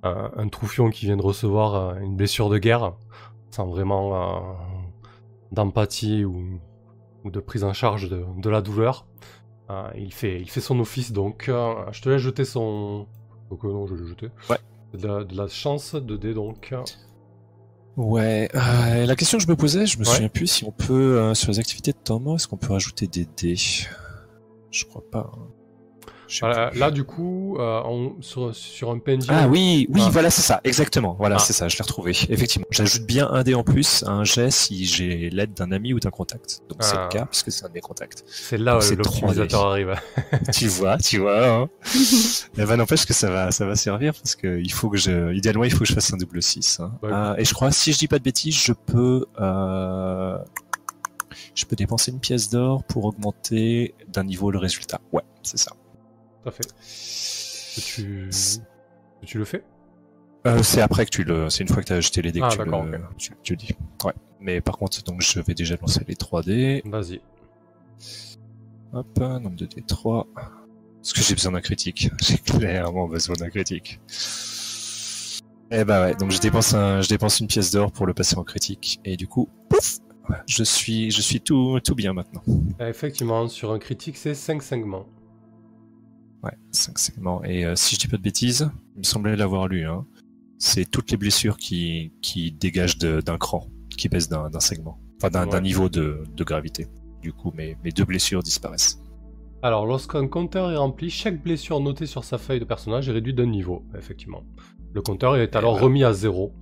un troufion qui vient de recevoir une blessure de guerre, sans vraiment d'empathie ou, ou de prise en charge de, de la douleur. Euh, il fait, il fait son office. Donc, euh, je te laisse jeter son. Donc euh, non, je vais le jeter. Ouais. De la, de la chance de dé donc. Ouais, euh, la question que je me posais, je me Ouais. souviens plus si on peut, euh, sur les activités de temps mort, est-ce qu'on peut rajouter des dés? Je crois pas. hein. Voilà, là, du coup, euh, on- sur, sur un pendium. Ah oui, oui, Ah. voilà, c'est ça, exactement. Voilà, Ah. c'est ça, je l'ai retrouvé. Effectivement, j'ajoute bien un dé en plus à un jet si j'ai l'aide d'un ami ou d'un contact. Donc c'est Ah. le cas, puisque c'est un de mes contacts. C'est là où c'est l'optimisateur arrive. tu vois, tu vois. Hein. Eh ben, n'empêche que ça va, ça va servir parce que il faut que je, idéalement, il faut que je fasse un double 6. Hein. Ouais. Ah, et je crois, si je dis pas de bêtises, je peux, euh, je peux dépenser une pièce d'or pour augmenter d'un niveau le résultat. Ouais, c'est ça. À fait. Tu, le fais? Euh, c'est après que tu le, c'est une fois que tu as ajouté les dés Ah, que tu le, d'accord, ok. tu, tu le dis. Ouais. Mais par contre, donc je vais déjà lancer les 3 dés. Vas-y. Hop, nombre de dés 3. Parce que j'ai besoin d'un critique. J'ai clairement besoin d'un critique. Eh bah ouais, donc je dépense un, je dépense une pièce d'or pour le passer en critique. Et du coup, pouf, je suis, je suis tout, tout bien maintenant. Effectivement, sur un critique, c'est 5 segments. Ouais, 5 segments. Et euh, si je dis pas de bêtises, il me semblait l'avoir lu, hein. C'est toutes les blessures qui, qui dégagent d'un cran, qui baissent d'un segment. Enfin, d'un Ouais. niveau de, de gravité. Du coup, mes, mes deux blessures disparaissent. Alors, lorsqu'un compteur est rempli, chaque blessure notée sur sa feuille de personnage est réduite d'un niveau, effectivement. Le compteur est alors ben. remis à zéro.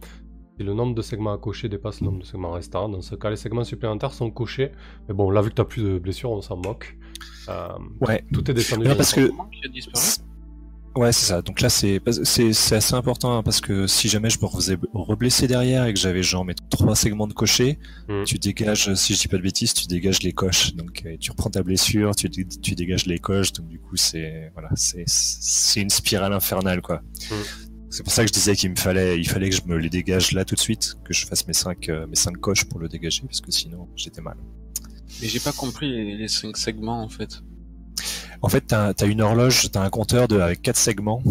Si le nombre de segments à cocher dépasse le nombre de segments restants, dans ce cas, les segments supplémentaires sont cochés. Mais bon, là, vu que t'as plus de blessures, on s'en moque. Euh, Ouais. tout est descendu. Non, parce que Ouais, c'est ça. Donc là, c'est assez important hein, parce que si jamais je me refaisais reblesser derrière et que j'avais genre mettons trois segments de cocher, Mm. tu dégages, si je dis pas de bêtises, tu dégages les coches. Donc euh, tu reprends ta blessure, tu dé- tu dégages les coches. Donc du coup, c'est voilà, c'est une spirale infernale quoi. Mm. C'est pour ça que je disais qu'il me fallait il fallait que je me les dégage là tout de suite, que je fasse mes cinq euh, mes cinq coches pour le dégager parce que sinon j'étais mal. Mais j'ai pas compris les, les cinq segments en fait. En fait, t'as as une horloge, t'as un compteur de avec quatre segments.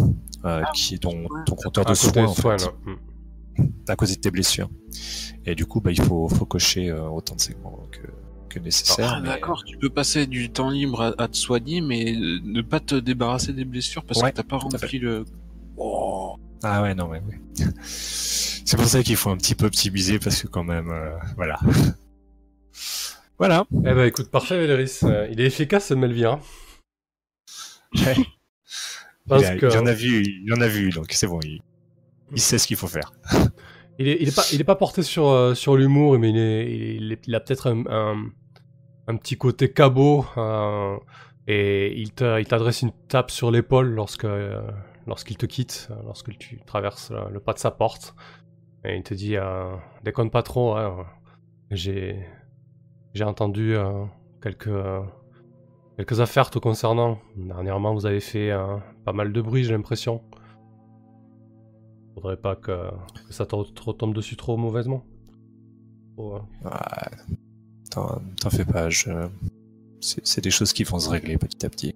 euh, qui est ton, ton compteur de soins, en fait. Mm. à cause de tes blessures. Et du coup, bah, il faut, faut cocher euh, autant de segments que, que nécessaire. Ah, mais- d'accord, tu peux passer du temps libre à, à te soigner, mais euh, ne pas te débarrasser des blessures parce Ouais, que t'as pas rempli le. Oh. Ah ouais, non, mais oui. C'est pour ça qu'il faut un petit peu optimiser parce que quand même, euh, voilà. Voilà. Eh ben écoute, parfait Véléris. Euh, il est efficace ce Melvire. Ouais. Parce il, a- que- il en a vu, il en a vu, donc c'est bon. Il, il sait ce qu'il faut faire. Il est, il est pas, il est pas porté sur, euh, sur l'humour, mais il, est, il, est- il a peut-être un, un, un petit côté cabot. euh, et il t'adresse une tape sur l'épaule lorsque, euh, lorsqu'il te quitte, lorsque tu traverses le, le pas de sa porte. Et il te dit euh, Déconne pas trop, hein, j'ai, j'ai entendu euh, quelques, euh, Quelques affaires te concernant. Dernièrement, vous avez fait euh, pas mal de bruit, j'ai l'impression. Faudrait pas que, que ça te, retombe dessus trop mauvaisement. Ouais. T'en t'en fais pas, je... c'est des choses qui vont se régler petit à petit.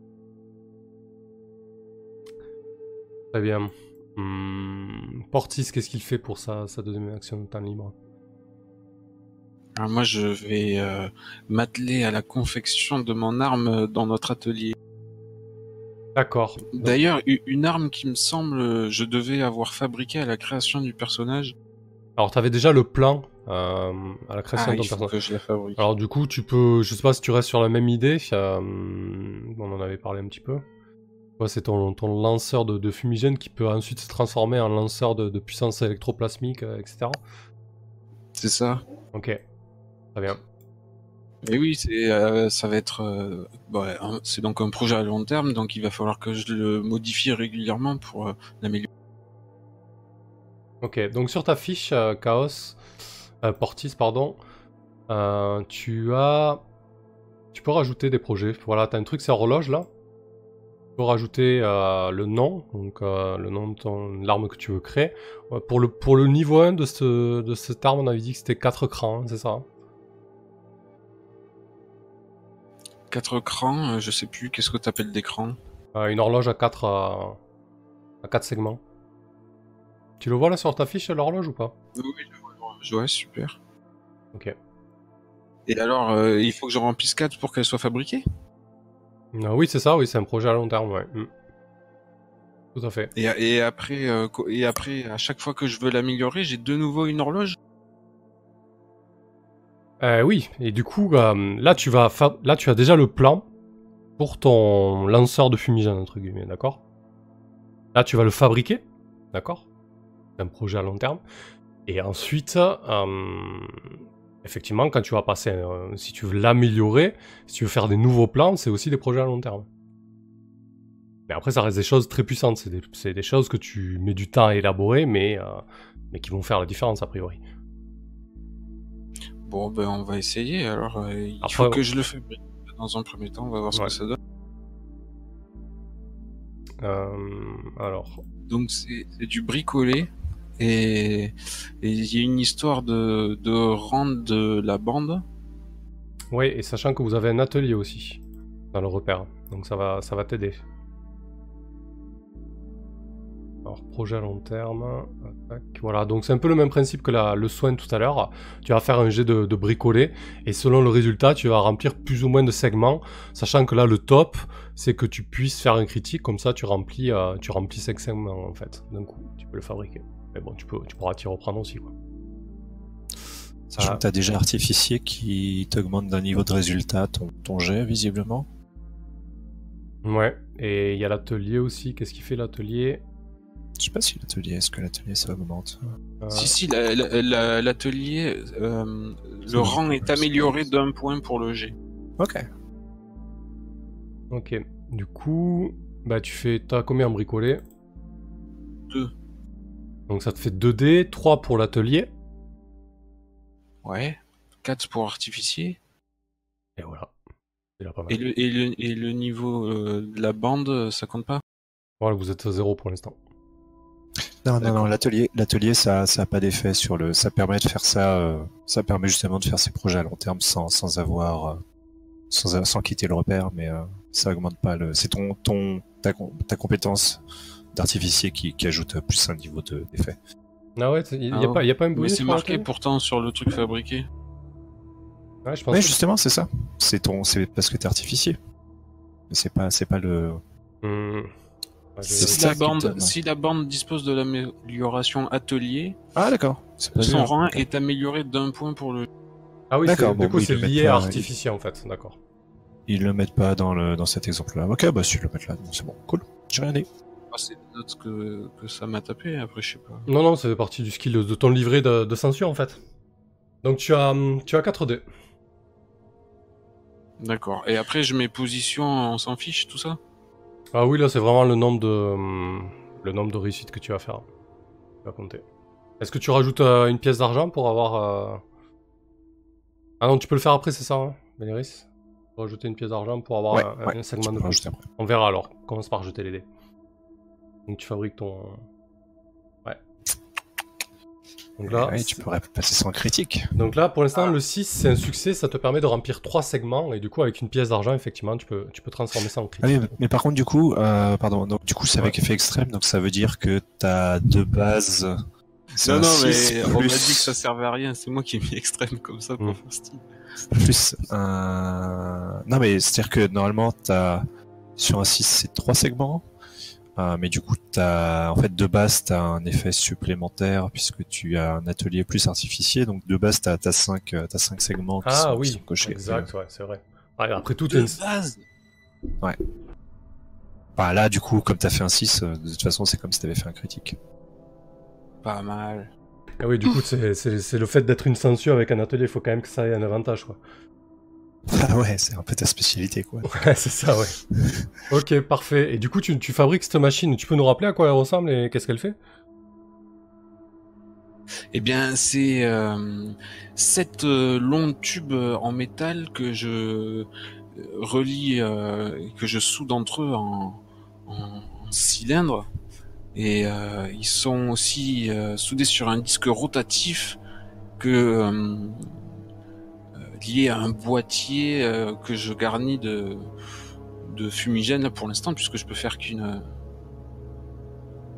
Très bien. Hmm, Portis, qu'est-ce qu'il fait pour sa, sa deuxième action de temps libre? Alors moi, je vais euh, m'atteler à la confection de mon arme dans notre atelier. D'accord. D'ailleurs, une arme qui me semble, euh, je devais avoir fabriquée à la création du personnage. Alors, t'avais déjà le plan euh, à la création Ah, de ton personnage. Alors du coup, tu peux, je sais pas si tu restes sur la même idée, euh, on en avait parlé un petit peu. Ouais, c'est ton, ton lanceur de, de fumigène qui peut ensuite se transformer en lanceur de, de puissance électroplasmique, euh, etc. C'est ça. Ok, très bien. Et oui, c'est, euh, ça va être, euh, un- c'est donc un projet à long terme, donc il va falloir que je le modifie régulièrement pour euh, l'améliorer. Ok, donc sur ta fiche Chaos, Portis, pardon, tu as, tu peux rajouter des projets. Voilà, t'as un truc, c'est horloge là. Tu peux rajouter le nom, donc le nom de ton l'arme que tu veux créer. Pour le pour le niveau 1 de ce de cette arme, on avait dit que c'était 4 crans, hein, c'est ça. Hein Quatre crans, euh, je sais plus, qu'est-ce que t'appelles d'écran Euh, une horloge à 4 à 4 segments. Tu le vois là sur ta fiche l'horloge ou pas? Oui, je vois, vois, super. Ok. Et alors, euh, il faut que je remplisse 4 pour qu'elle soit fabriquée? Ah oui, c'est ça, oui, c'est un projet à long terme, ouais. Mm. Tout à fait. et, et après, euh, et après, à chaque fois que je veux l'améliorer, j'ai de nouveau une horloge? Euh, oui, et du coup, euh, là, tu as déjà le plan pour ton lanceur de fumigène, entre guillemets, d'accord? Là, tu vas le fabriquer, d'accord? C'est un projet à long terme. Et ensuite, euh, effectivement, quand tu vas passer, si tu veux l'améliorer, si tu veux faire des nouveaux plans, c'est aussi des projets à long terme. Mais après, ça reste des choses très puissantes. C'est des, choses que tu mets du temps à élaborer, mais, mais qui vont faire la différence, a priori. Bon, ben, on va essayer. Alors, euh, il Après, faut ouais. que je le fabrique. Dans un premier temps, on va voir ce Ouais. que ça donne. Euh, alors, Donc, c'est du bricolé. Et et il y a une histoire de, de rendre de la bande. Oui, et sachant que vous avez un atelier aussi dans le repère, donc ça va, ça va t'aider. Alors, projet à long terme. Voilà, donc c'est un peu le même principe que la- le soin tout à l'heure. Tu vas faire un jet de, de bricoler, et selon le résultat, tu vas remplir plus ou moins de segments, sachant que là, le top, c'est que tu puisses faire un critique, comme ça, tu remplis, euh, tu remplis 5 segments en fait, d'un coup. Tu peux le fabriquer. Mais bon, tu, peux, tu pourras t'y reprendre aussi, quoi. Sachant que t'as déjà artificier qui t'augmente d'un niveau de résultat ton, ton jet, visiblement? Ouais, et il y a l'atelier aussi. Qu'est-ce qu'il fait l'atelier? Je sais pas si l'atelier, est-ce que l'atelier ça augmente Euh, Si, si, la- la- la- l'atelier, euh, le rang est amélioré d'un point pour le G. Ok. Ok. Du coup, bah tu fais. T'as combien en bricolé Deux. Donc ça te fait 2D, 3 pour l'atelier. Ouais. 4 pour artificier. Et voilà. C'est déjà pas mal. Et le, et le, et le niveau euh, de la bande, ça compte pas? Voilà, vous êtes à 0 pour l'instant. Non, non, non, l'atelier, l'atelier, ça, ça a pas d'effet sur le. Ça permet de faire ça. euh, ça permet justement de faire ces projets à long terme sans, sans avoir, euh, sans, sans quitter le repère, mais euh, ça augmente pas le. C'est ton, ton, ta, com- ta compétence d'artificier qui, qui ajoute plus un niveau de d'effet. Ah ouais, il n'y Ah a, ouais. pas- y a pas un Mais c'est marqué pourtant sur le truc fabriqué. Ouais, je pense que- justement, c'est ça. C'est ton, c'est parce que t'es artificier. Mais c'est pas, c'est pas le. Hmm. Si ça la, bande, donne. si la bande dispose de l'amélioration atelier, Ah d'accord. Son rang est amélioré d'un point pour le. Ah oui, D'accord, c'est- bon, du coup c'est lié à artificier en fait, d'accord. Ils le mettent pas dans le, dans cet exemple-là. Ok, bah si ils le mettent là, c'est bon, cool. J'ai rien dit. Ah, c'est des notes que, que ça m'a tapé, après je sais pas. Non, non, c'est partie du skill de, ton livret de, de censure en fait. Donc tu as, tu as 4D. D'accord. Et après je mets position, on s'en fiche, tout ça? Ah oui, là c'est vraiment le nombre de hum, le nombre de réussites que tu vas faire. Tu vas compter. Est-ce que tu rajoutes euh, une pièce d'argent pour avoir euh, Ah non, tu peux le faire après, c'est ça, hein, Faut rajouter une pièce d'argent pour avoir Ouais, un, ouais, un segment de plus. On verra alors. Commence par jeter les dés. Donc tu fabriques ton. Donc là, Ouais, tu pourrais passer sans critique. donc là pour l'instant, le 6 c'est un succès, ça te permet de remplir 3 segments et du coup, avec une pièce d'argent, effectivement, tu peux, tu peux transformer ça en Ah critique. oui, mais par contre, du coup, euh, pardon, donc du coup, c'est avec effet extrême, donc ça veut dire que t'as deux bases. Non, un non, mais on m'a dit que ça servait à rien. C'est moi qui ai mis extrême comme ça pour Mm. faire style. plus un. Non, mais c'est-à-dire que normalement, t'as sur un 6, c'est trois segments. Euh, mais du coup, t'as en fait de base, t'as un effet supplémentaire puisque tu as un atelier plus artificier. Donc de base, t'as as cinq, euh, t'as cinq segments qui, Ah sont, qui oui, sont cochés. exact, ouais, c'est vrai. Ouais, après tout, De est une- base. Bah, là, du coup, comme t'as fait un 6, euh, de toute façon, c'est comme si t'avais fait un critique. Pas mal. Ah oui, du coup, c'est- c'est c'est le fait d'être une censure avec un atelier, il faut quand même que ça ait un avantage, quoi. Ah ouais, c'est un peu ta spécialité, quoi. Ouais, c'est ça, ouais. ok, parfait. Et du coup, tu, tu fabriques cette machine, tu peux nous rappeler à quoi elle ressemble et qu'est-ce qu'elle fait? Eh bien, c'est euh, sept euh, longs tubes euh, en métal que je euh, relie, euh, et que je soude entre eux en, en, en cylindre. Et euh, ils sont aussi euh, soudés sur un disque rotatif que lié à un boîtier euh, que je garnis de, de fumigène là, pour l'instant, puisque je peux faire qu'une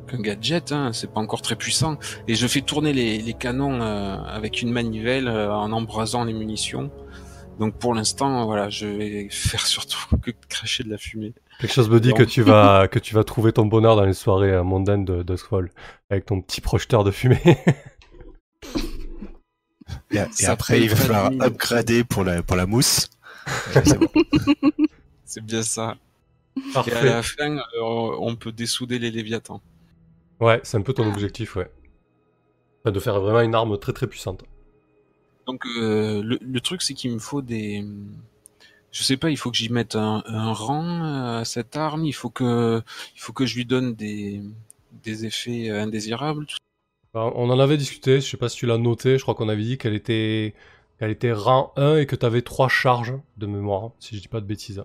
qu'un gadget, hein, c'est pas encore très puissant. Et je fais tourner les, les canons euh, avec une manivelle euh, en embrasant les munitions. Donc pour l'instant, voilà, je vais faire surtout que de cracher de la fumée. Quelque chose me dit Non. que tu vas que tu vas trouver ton bonheur dans les soirées mondaines de Dustfall avec ton petit projeteur de fumée. Et, après, il va falloir upgrader pour la, pour la mousse. C'est bon. Bien ça. Et à Parfait. la fin, euh, on peut dessouder les léviathans. Ouais, c'est un peu ton objectif, ouais. Enfin, de faire vraiment une arme très très puissante. Donc euh, le, le truc, c'est qu'il me faut des... Je sais pas, il faut que j'y mette un, un rang à cette arme, il faut que, il faut que je lui donne des, des effets indésirables. tout Alors, on en avait discuté, je sais pas si tu l'as noté, je crois qu'on avait dit qu'elle était qu'elle était rang 1 et que tu avais 3 charges de mémoire, si je dis pas de bêtises.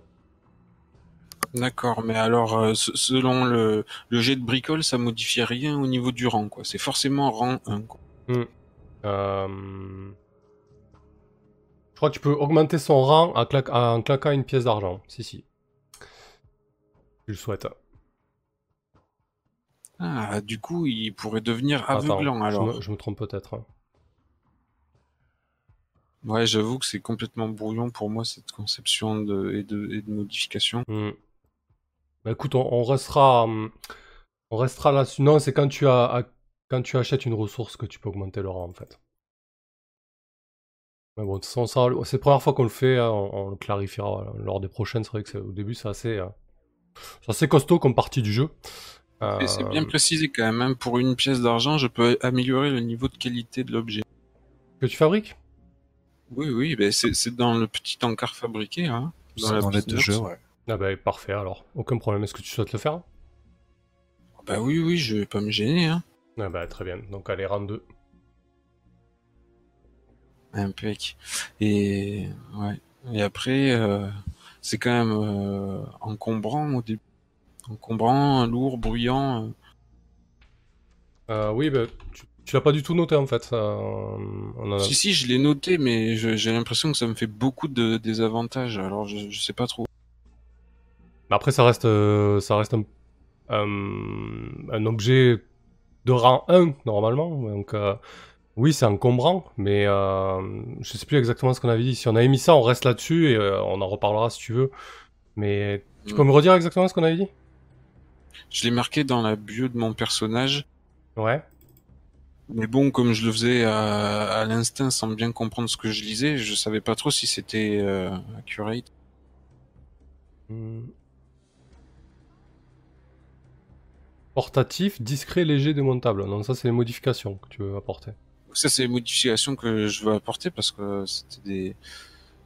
D'accord, mais alors euh, se- selon le, le jet de bricole, ça modifie rien au niveau du rang, quoi. C'est forcément rang 1. Quoi. Euh, Je crois que tu peux augmenter son rang en, en claquant une pièce d'argent. Si, si. Tu le souhaites. Ah, du coup, il pourrait devenir Attends, aveuglant je alors. me, je me trompe peut-être. hein. Ouais, j'avoue que c'est complètement brouillon pour moi cette conception de, et, de, et de modification. Hmm. Bah écoute, on, on restera, hum, on restera là-dessus. Non, c'est quand tu as, à- quand tu achètes une ressource que tu peux augmenter le rang en fait. Mais bon, de toute façon, ça, c'est la première fois qu'on le fait, hein, on, on le clarifiera euh, lors des prochaines. C'est vrai que c'est- au début, c'est assez, euh, c'est assez costaud comme partie du jeu. Et c'est Euh, bien précisé quand même, hein, pour une pièce d'argent, je peux améliorer le niveau de qualité de l'objet. que tu fabriques? Oui, oui, ben c'est c'est dans le petit encart fabriqué, hein, dans la Dans l'aide de jeu, ouais. Ah bah parfait alors, aucun problème. Est-ce que tu souhaites le faire? Bah oui, oui, je vais pas me gêner, hein. Ah bah très bien. Donc allez, rang 2. Impec. Et ouais. Et après, euh, c'est quand même euh, encombrant au début. Encombrant, lourd, bruyant. euh. Euh, oui, bah, tu, tu l'as pas du tout noté en fait. euh, on en a- Si si, je l'ai noté, mais j'ai l'impression que ça me fait beaucoup de désavantages. Alors je, je sais pas trop. Mais après, ça reste, euh, ça reste un, objet de rang 1 normalement. Donc, oui, c'est encombrant, mais euh, je sais plus exactement ce qu'on avait dit. Si on avait mis ça, on reste là-dessus et euh, on en reparlera si tu veux. Mais tu peux Mm. me redire exactement ce qu'on avait dit? Je l'ai marqué dans la bio de mon personnage. Ouais. Mais bon, comme je le faisais à, à l'instinct sans bien comprendre ce que je lisais, je savais pas trop si c'était euh, accurate. Hmm. Portatif, discret, léger, démontable. Donc ça, c'est les modifications que tu veux apporter. Ça, c'est les modifications que je veux apporter parce que c'était des.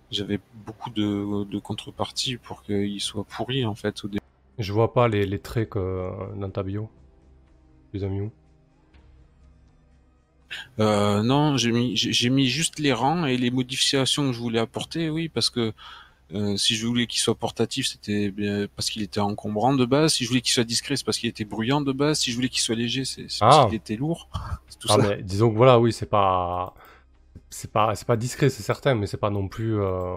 J'avais beaucoup de, de contreparties pour qu'il soit pourri en fait au début. Je vois pas les, les traits que, dans ta bio. Les as mis où Euh, non, j'ai mis j'ai mis juste les rangs et les modifications que je voulais apporter, oui, parce que Euh, si je voulais qu'il soit portatif, c'était parce qu'il était encombrant de base. Si je voulais qu'il soit discret, c'est parce qu'il était bruyant de base. Si je voulais qu'il soit léger, c'est parce Ah. qu'il était lourd. Tout Ah, ça. mais disons que voilà, oui, c'est pas. C'est pas, c'est pas discret, c'est certain, mais c'est pas non plus. euh,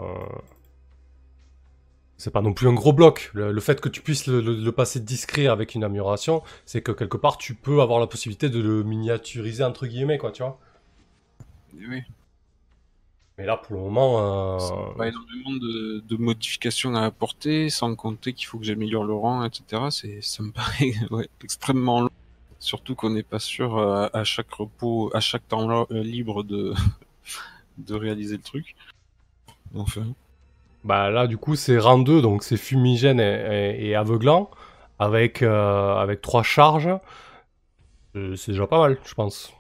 C'est pas non plus un gros bloc. Le, le fait que tu puisses le, le- le passer discret avec une amélioration, c'est que quelque part tu peux avoir la possibilité de le miniaturiser entre guillemets, quoi, tu vois. Oui. Mais là, pour le moment. euh, Pas énormément de, de modifications à apporter, sans compter qu'il faut que j'améliore le rang, etc. C'est, ça me paraît ouais, extrêmement long. Surtout qu'on n'est pas sûr euh, à chaque repos, à chaque temps euh, libre de de réaliser le truc. Enfin, Bah là, du coup, c'est rang 2, donc c'est fumigène et, et- et aveuglant, avec, euh, avec 3 charges. Euh, c'est déjà pas mal, je pense.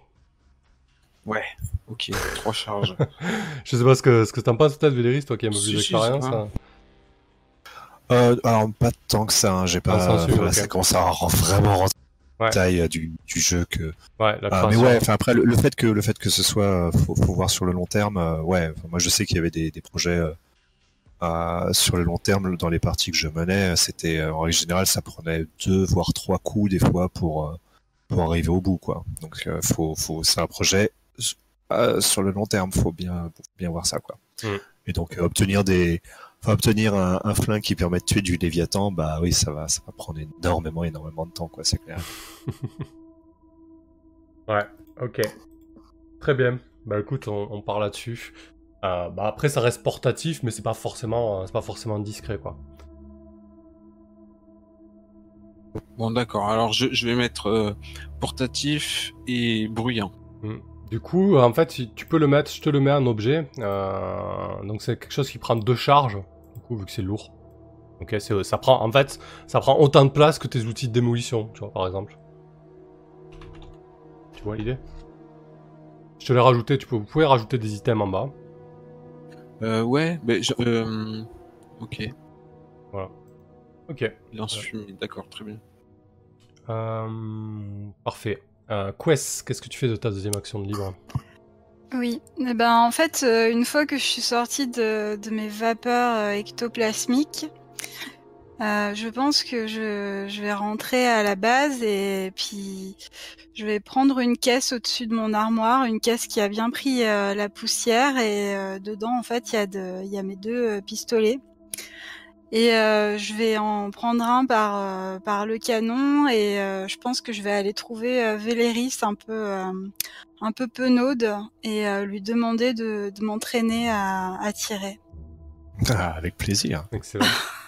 ok, trois charges. Je sais pas ce que, ce que t'en penses peut-être, Véléris, toi qui Si, plus d'expérience. hein. Euh, alors, pas tant que ça, hein, j'ai pas. Ah, enfin, là, ok. ça commence à vraiment rentrer Ouais. la taille euh, du, du jeu que. Ouais, la Ah, mais ouais, enfin après le, le fait que le fait que ce soit, euh, faut, faut voir sur le long terme. euh, ouais, moi je sais qu'il y avait des, des projets euh, sur le long terme dans les parties que je menais. C'était euh, en règle générale, ça prenait deux voire trois coups des fois pour euh, pour arriver au bout quoi. Donc euh, faut faut c'est un projet sur le long terme, faut bien faut bien voir ça quoi. Mm. Et donc obtenir des obtenir un, un flingue qui permet de tuer du Léviathan, bah oui, ça va ça va prendre énormément énormément de temps quoi, c'est clair. Ouais, ok. Très bien. Bah écoute, on, on part là-dessus. Euh, bah après, ça reste portatif, mais c'est pas forcément, euh, c'est pas forcément discret, quoi. Bon, d'accord. Alors, je, je vais mettre euh, portatif et bruyant. Mm. Du coup, en fait, tu peux le mettre, je te le mets en objet. Euh, donc c'est quelque chose qui prend deux charges, du coup, vu que c'est lourd. Ok, ça prend, en fait, ça prend autant de place que tes outils de démolition, tu vois, par exemple. Tu vois l'idée? Je te l'ai rajouté, tu peux, vous pouvez rajouter des items en bas. Euh, ouais, ben, je- euh, ok. Ok. Lance-fumée, d'accord, très bien. Euh, parfait. Euh, Quest, qu'est-ce que tu fais de ta deuxième action de libre? Oui, eh ben, en fait, euh, une fois que je suis sortie de, de mes vapeurs euh, ectoplasmiques, euh, je pense que je, je vais rentrer à la base et puis je vais prendre une caisse au-dessus de mon armoire, une caisse qui a bien pris euh, la poussière et euh, dedans, en fait, il y, a de- il y a mes deux euh, pistolets. Et euh, je vais en prendre un par, euh, par le canon et euh, je pense que je vais aller trouver euh, Véléris un peu... euh, un peu penaude et euh, lui demander de, de m'entraîner à, à tirer. Ah, avec plaisir. Excellent.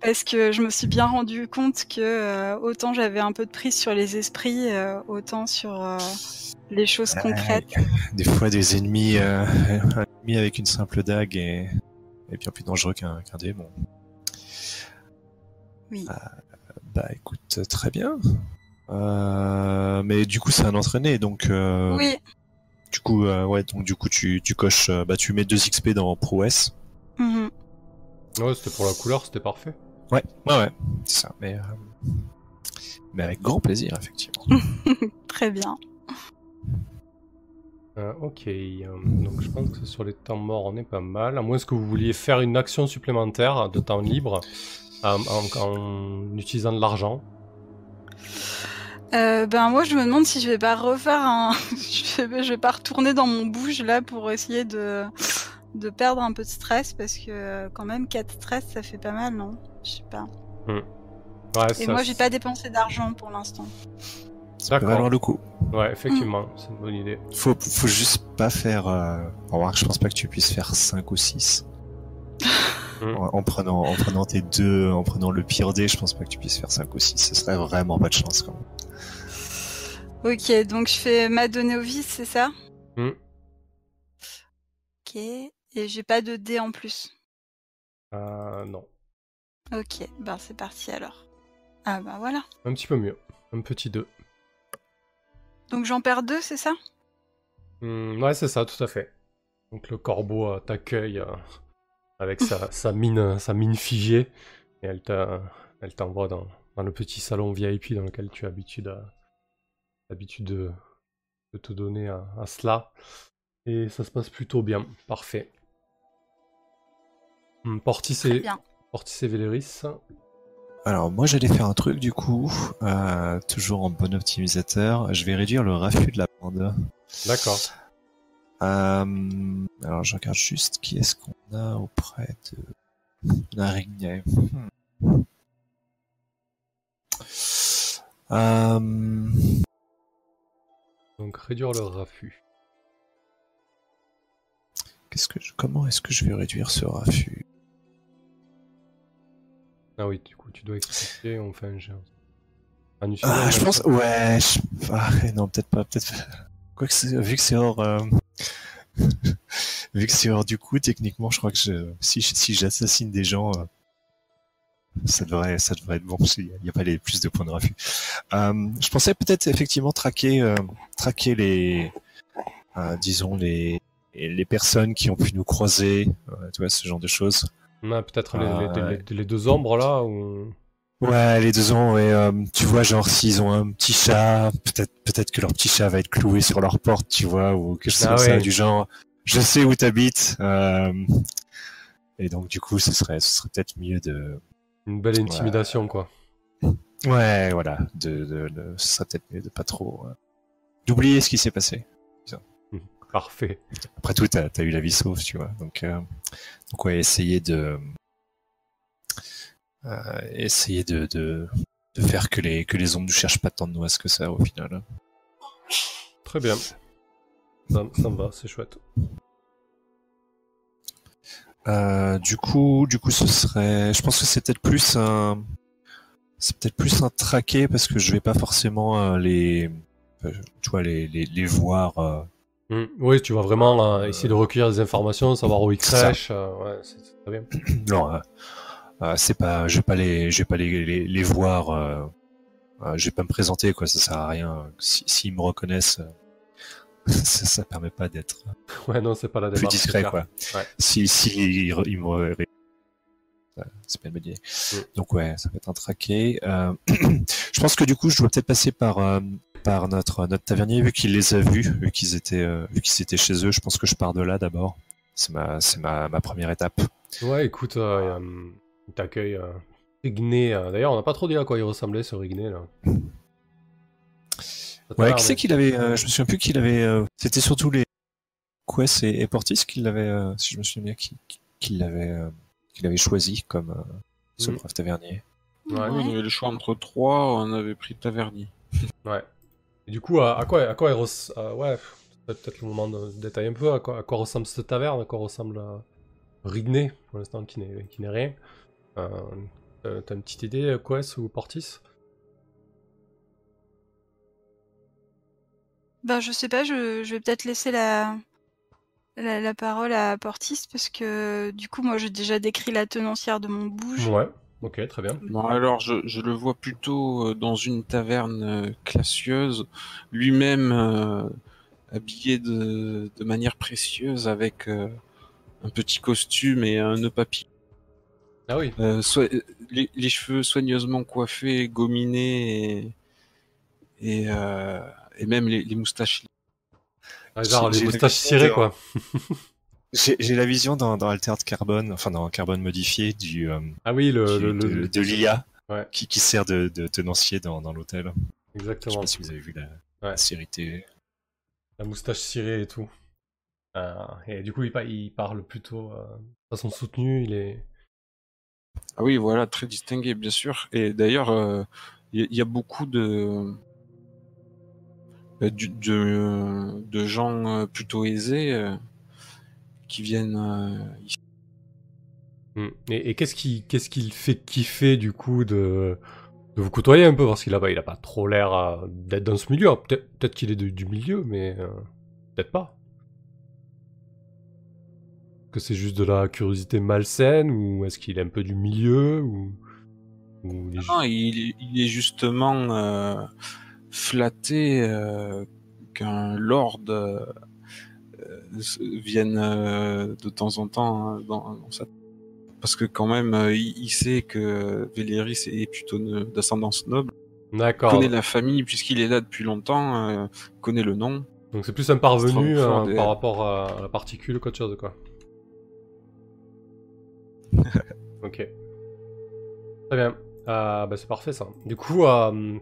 Parce que je me suis bien rendu compte que euh, autant j'avais un peu de prise sur les esprits, euh, autant sur euh, les choses concrètes. Des fois, des ennemis, un ennemi avec une simple dague est, est bien plus dangereux qu'un. Oui. Bah écoute, très bien. Mais du coup, c'est un entraîné, donc Oui, du coup, ouais, donc du coup, tu, tu coches, bah tu mets 2 XP dans prouesse. mhm. Ouais, c'était pour la couleur, c'était parfait. Ouais, ouais, ouais, c'est ça. Mais, euh, mais avec grand plaisir, effectivement. très bien. Euh, ok, euh, donc je pense que sur les temps morts, on est pas mal. À moins que vous vouliez faire une action supplémentaire de temps libre euh, en, en utilisant de l'argent. Euh, ben moi je me demande si je vais pas refaire un, je vais, je vais pas retourner dans mon bouge là pour essayer de de perdre un peu de stress parce que quand même 4 stress ça fait pas mal non? Je sais pas. Ouais, Et ça- moi j'ai pas dépensé d'argent pour l'instant. Ça peut valoir le coup. Ouais, effectivement, c'est une bonne idée. Faut, faut juste pas faire. Euh... remarque, je pense pas que tu puisses faire 5 ou 6. Mm. en, en prenant, en prenant tes deux, en prenant le pire dé, je pense pas que tu puisses faire 5 ou 6. Ce serait vraiment pas de chance quand même. Ok, donc je fais ma donnée au vice, c'est ça? Hmm. Ok, et j'ai pas de dé en plus. Euh, non. Ok, ben c'est parti alors. Ah bah voilà. Un petit peu mieux. Un petit 2. Donc j'en perds deux, c'est ça? Hmm, ouais, c'est ça, tout à fait. Donc le corbeau euh, t'accueille euh, avec sa, sa mine, sa mine figée et elle t'a- elle t'envoie dans, dans le petit salon VIP dans lequel tu as l'habitude à- l'habitude de, de te donner à, à cela. Et ça se passe plutôt bien. Parfait. Hmm, Portis et, bien. Portis et Véléris. Alors moi j'allais faire un truc du coup, euh, toujours en bon optimisateur. Je vais réduire le raffut de la bande. D'accord. Euh, alors je regarde juste qui est-ce qu'on a auprès de l'araignée. Hmm. Euh, Donc réduire le raffut. qu'est-ce que je- comment est-ce que je vais réduire ce raffut Ah oui, du coup, tu dois expliquer, on fait un jet. Un Ah, je pense, ouais, je- ah, non, peut-être pas, peut-être. Quoique, c'est- vu que c'est hors, euh, vu que c'est hors du coup, techniquement, je crois que je, si, si j'assassine des gens, euh, ça devrait, ça devrait être bon. Il n'y a pas les plus de points de refus. Euh, je pensais peut-être effectivement traquer, euh, traquer les, euh, disons les, les personnes qui ont pu nous croiser, tu vois, ce genre de choses. On a peut-être les, Ah, les- ouais. les- les deux ombres là ou... Ouais, les deux ans, ouais, euh, tu vois, genre s'ils ont un petit chat, peut-être peut-être que leur petit chat va être cloué sur leur porte, tu vois, ou quelque chose Ah comme ça, du genre, je sais où t'habites, euh, et donc du coup, ce serait, ce serait peut-être mieux de, Une belle intimidation, quoi. ouais, voilà, de, de, de- ce serait peut-être mieux de pas trop, euh, d'oublier ce qui s'est passé. Parfait. Après tout, t'as as eu la vie sauve, tu vois, donc, euh, donc ouais, essayer de, euh, essayer de, de, de faire que les que les ombres ne cherchent pas tant de noises que ça au final. Très bien. Ça, ça me va, c'est chouette. Euh, du coup, du coup, ce serait, je pense que c'est peut-être plus un, c'est peut-être plus un traqué parce que je vais pas forcément euh, les, tu vois, les, les, les voir. Hmm. Oui, tu vas vraiment euh, essayer de recueillir des informations, savoir où ils crèchent. euh, ouais, c'est très bien. non, euh, euh, c'est pas, je vais pas les, je vais pas les, les, les voir. Euh, euh, je vais pas me présenter quoi, ça sert à rien. Si- S'ils me reconnaissent, ça, ça permet pas d'être Ouais, non, c'est pas la plus démarche. discret c'est clair. quoi. Ouais. Si si ils, ils me c'est pas une bonne idée. Mm. Donc ouais, ça va être un traqué. Euh, je pense que du coup, je dois peut-être passer par euh, par notre notre tavernier vu qu'il les a vus, vu qu'ils étaient euh, vu qu'ils étaient chez eux. Je pense que je pars de là d'abord. C'est ma c'est ma ma première étape. Ouais, écoute, euh, il t'accueille. Euh, Rigné, euh, D'ailleurs, on n'a pas trop dit à quoi il ressemblait ce Rigné là. Ouais, qui c'est qu'il avait euh, Je me souviens plus qu'il avait. euh, C'était surtout les Quest et, et Portis qui l'avaient, euh, si je me souviens bien, qui qui- qui l'avait euh, qu'il avait choisi comme euh, ce Mm. brave tavernier. Ouais. Oui, on avait le choix entre trois, on avait pris Tavernier. Ouais. Et du coup, à, à quoi, à quoi euh, Ouais, peut-être le moment de détailler un peu. À quoi, à quoi ressemble cette taverne À quoi ressemble euh, Rigné, pour l'instant, qui n'est qui n'est rien euh, T'as une petite idée, Quest ou Portis? Ben, je sais pas, je, je vais peut-être laisser la, la, la parole à Portis parce que du coup, moi, j'ai déjà décrit la tenancière de mon bouge. Ouais, ok, très bien. Bon, alors, je, je le vois plutôt euh, dans une taverne euh, classieuse, lui-même euh, habillé de, de manière précieuse avec euh, un petit costume et un nœud papillon. Ah oui, Euh, les, les cheveux soigneusement coiffés, gominés et, et, euh, et même les, les moustaches. Ah, genre les moustaches cirées, quoi. J'ai la vision dans, dans Altered Carbone, enfin dans Carbone modifié du, euh, Ah oui, le, du- le, le- de, de l'IA Ouais. qui, qui sert de, de tenancier dans, dans l'hôtel. Je sais exactement. pas si vous avez vu la, Ouais. la série télé. La moustache cirée et tout. Euh, et du coup, il, il parle plutôt euh, de façon soutenue. Il est. Ah oui, voilà, très distingué, bien sûr. Et d'ailleurs, euh, il y, a beaucoup de, du- de, de gens plutôt aisés euh, qui viennent euh, ici. Hmm. Et, et qu'est-ce qui, qu'est-ce qu'il fait kiffer du coup de, de vous côtoyer un peu? Parce qu'il a, pas- il a pas trop l'air euh, d'être dans ce milieu. Peut-être, peut-être qu'il est de- du milieu, mais euh, peut-être pas. Que c'est juste de la curiosité malsaine ou est-ce qu'il est un peu du milieu ou, ou il est Non, juste- il, il est justement euh, flatté euh, qu'un lord euh, euh, de temps en temps hein, dans, dans sa... Parce que quand même, euh, il, il sait que Véléris est plutôt d'ascendance noble. Il D'accord. connaît la famille puisqu'il est là depuis longtemps, euh, connaît le nom. Donc c'est plus un parvenu euh, par rapport à la particule qu'autre chose quoi. Ok. Très bien. Euh, bah, c'est parfait ça. Du coup, euh,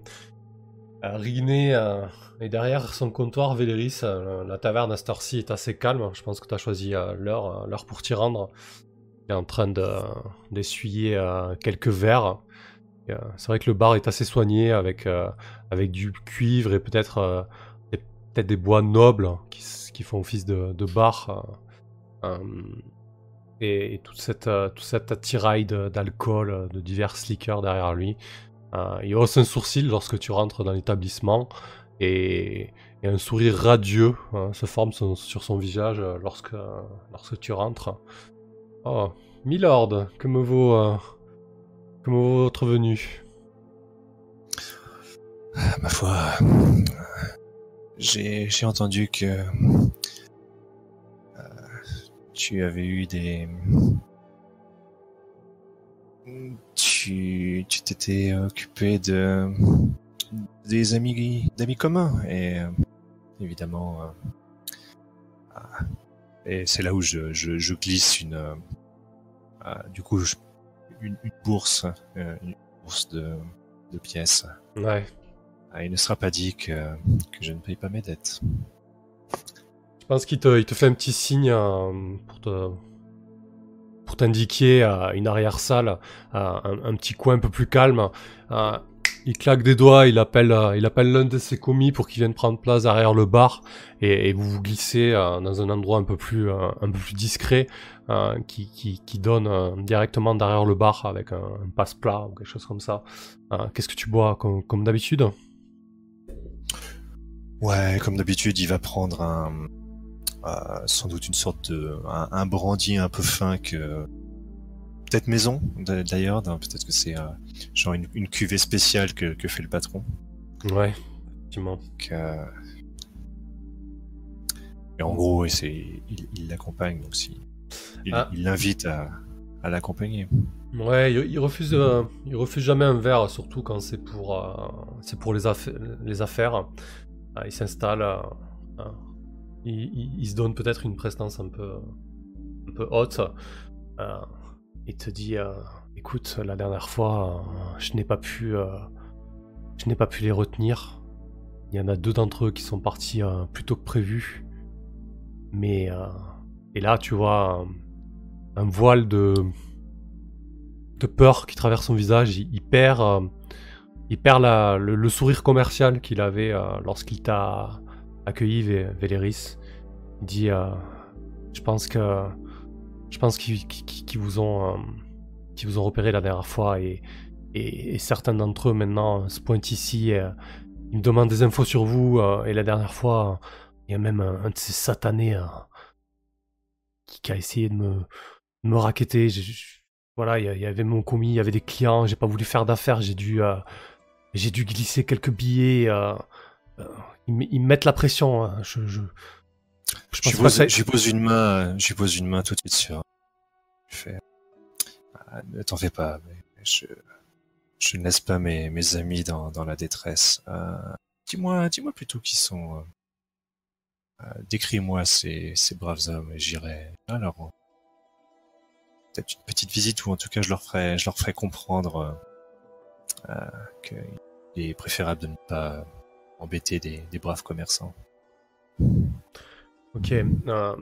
euh, Rigné euh, est derrière son comptoir. Véléris, euh, la taverne à cette est assez calme. Je pense que tu as choisi euh, l'heure, euh, l'heure pour t'y rendre. Il est en train de- d'essuyer euh, quelques verres. Euh, c'est vrai que le bar est assez soigné avec, euh, avec du cuivre et peut-être euh, des- bois nobles qui, font office de, bar. euh, euh, et, et toute cette, euh, toute cette attirail de- d'alcool, euh, de divers liqueurs derrière lui. Euh, il hausse un sourcil lorsque tu rentres dans l'établissement et, un sourire radieux hein, se forme sur son visage euh, lorsque, lorsque tu rentres. Oh, Milord, que me vaut, euh, votre venue? Ma foi, euh, j'ai entendu que euh, tu avais eu des... Tu tu t'étais occupé de des amis d'amis communs et euh, évidemment euh, ah, et c'est là où je, je, je glisse une euh, ah, du coup je- une, une bourse euh, une bourse de, de pièces Ouais. ah, il ne sera pas dit que, que je ne paye pas mes dettes. Je pense qu'il te, il te fait un petit signe euh, pour te pour t'indiquer euh, une arrière-salle, euh, un, petit coin un peu plus calme. Euh, il claque des doigts, il appelle, il appelle l'un de ses commis pour qu'il vienne prendre place derrière le bar et, vous vous glissez dans un endroit un peu plus, un peu plus discret qui, qui, donne directement derrière le bar avec un, passe-plat ou quelque chose comme ça. Qu'est-ce que tu bois comme, comme d'habitude? Ouais, comme d'habitude, il va prendre un, sans doute une sorte de, un, un brandy un peu fin que, peut-être maison d'a- d'ailleurs, peut-être que c'est euh, genre une, une cuvée spéciale que, que fait le patron. Ouais, effectivement. Donc, euh, Et en gros, et c'est, il l'accompagne, donc si, il Ah. il l'invite à, à l'accompagner. Ouais, il, il refuse, euh, il refuse jamais un verre, surtout quand c'est pour, euh, c'est pour les, affa- les affaires. Euh, il s'installe, euh, euh, il, se donne peut-être une prestance un peu, haute. Euh, il te dit, euh, écoute, la dernière fois, euh, je n'ai pas pu, euh, je n'ai pas pu les retenir. Il y en a deux d'entre eux qui sont partis euh, plus tôt que prévu. Mais euh, et là, tu vois un, voile de de peur qui traverse son visage. Il, perd, euh, il perd le, sourire commercial qu'il avait euh, lorsqu'il t'a accueilli, Vé- Véléris. Il dit, euh, je pense que, je pense qu'ils vous ont, euh, vous ont repéré la dernière fois et, certains d'entre eux maintenant se pointent ici. Et, ils me demandent des infos sur vous euh, et la dernière fois, il y a même un, de ces satanés qui, a essayé de me, raqueter. Voilà, il y, avait mon commis, il y avait des clients, j'ai pas voulu faire d'affaires, j'ai dû, j'ai dû glisser quelques billets. Ils, me- ils me mettent la pression. hein, Je, je, je Je pense lui pas pose, que ça- je lui pose une main, je pose une main tout de suite sur. Je fais, ah, ne t'en fais pas, mais je, je ne laisse pas mes, mes amis dans, dans la détresse. Euh, dis-moi, dis-moi plutôt qui sont. euh, euh, décris-moi ces, ces braves hommes et j'irai alors peut-être une petite visite ou en tout cas je leur ferai, je leur ferai comprendre euh, euh, qu'il est préférable de ne pas embêter des, braves commerçants. Ok. euh,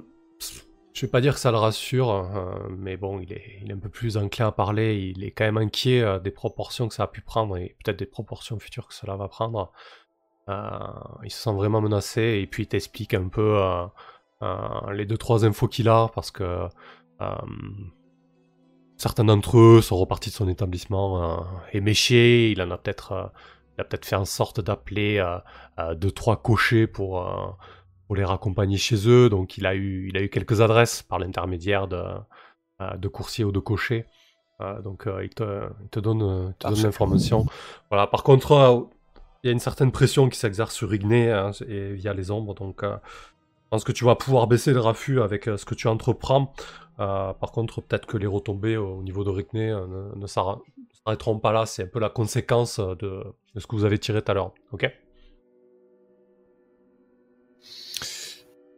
je vais pas dire que ça le rassure, euh, mais bon, il est, un peu plus enclin à parler. Il est quand même inquiet euh, des proportions que ça a pu prendre et peut-être des proportions futures que cela va prendre. Euh, il se sent vraiment menacé et puis il t'explique un peu les deux trois infos qu'il a parce que certains d'entre eux sont repartis de son établissement éméchés. Il en a peut-être, il a peut-être fait en sorte d'appeler euh, euh, deux trois cochers pour euh, pour les raccompagner chez eux. Donc il a eu, il a eu quelques adresses par l'intermédiaire de, de coursiers ou de cochers. Donc il, te, il te donne, te l'information. Voilà. Par contre, il y a une certaine pression qui s'exerce sur Igné hein, et via les ombres. Donc je pense que tu vas pouvoir baisser le raffut avec euh, ce que tu entreprends. Euh, par contre, peut-être que les retombées au, au niveau de Rigné euh, ne, ne s'arrêteront pas là. C'est un peu la conséquence euh, de, de ce que vous avez tiré tout à l'heure. Ok?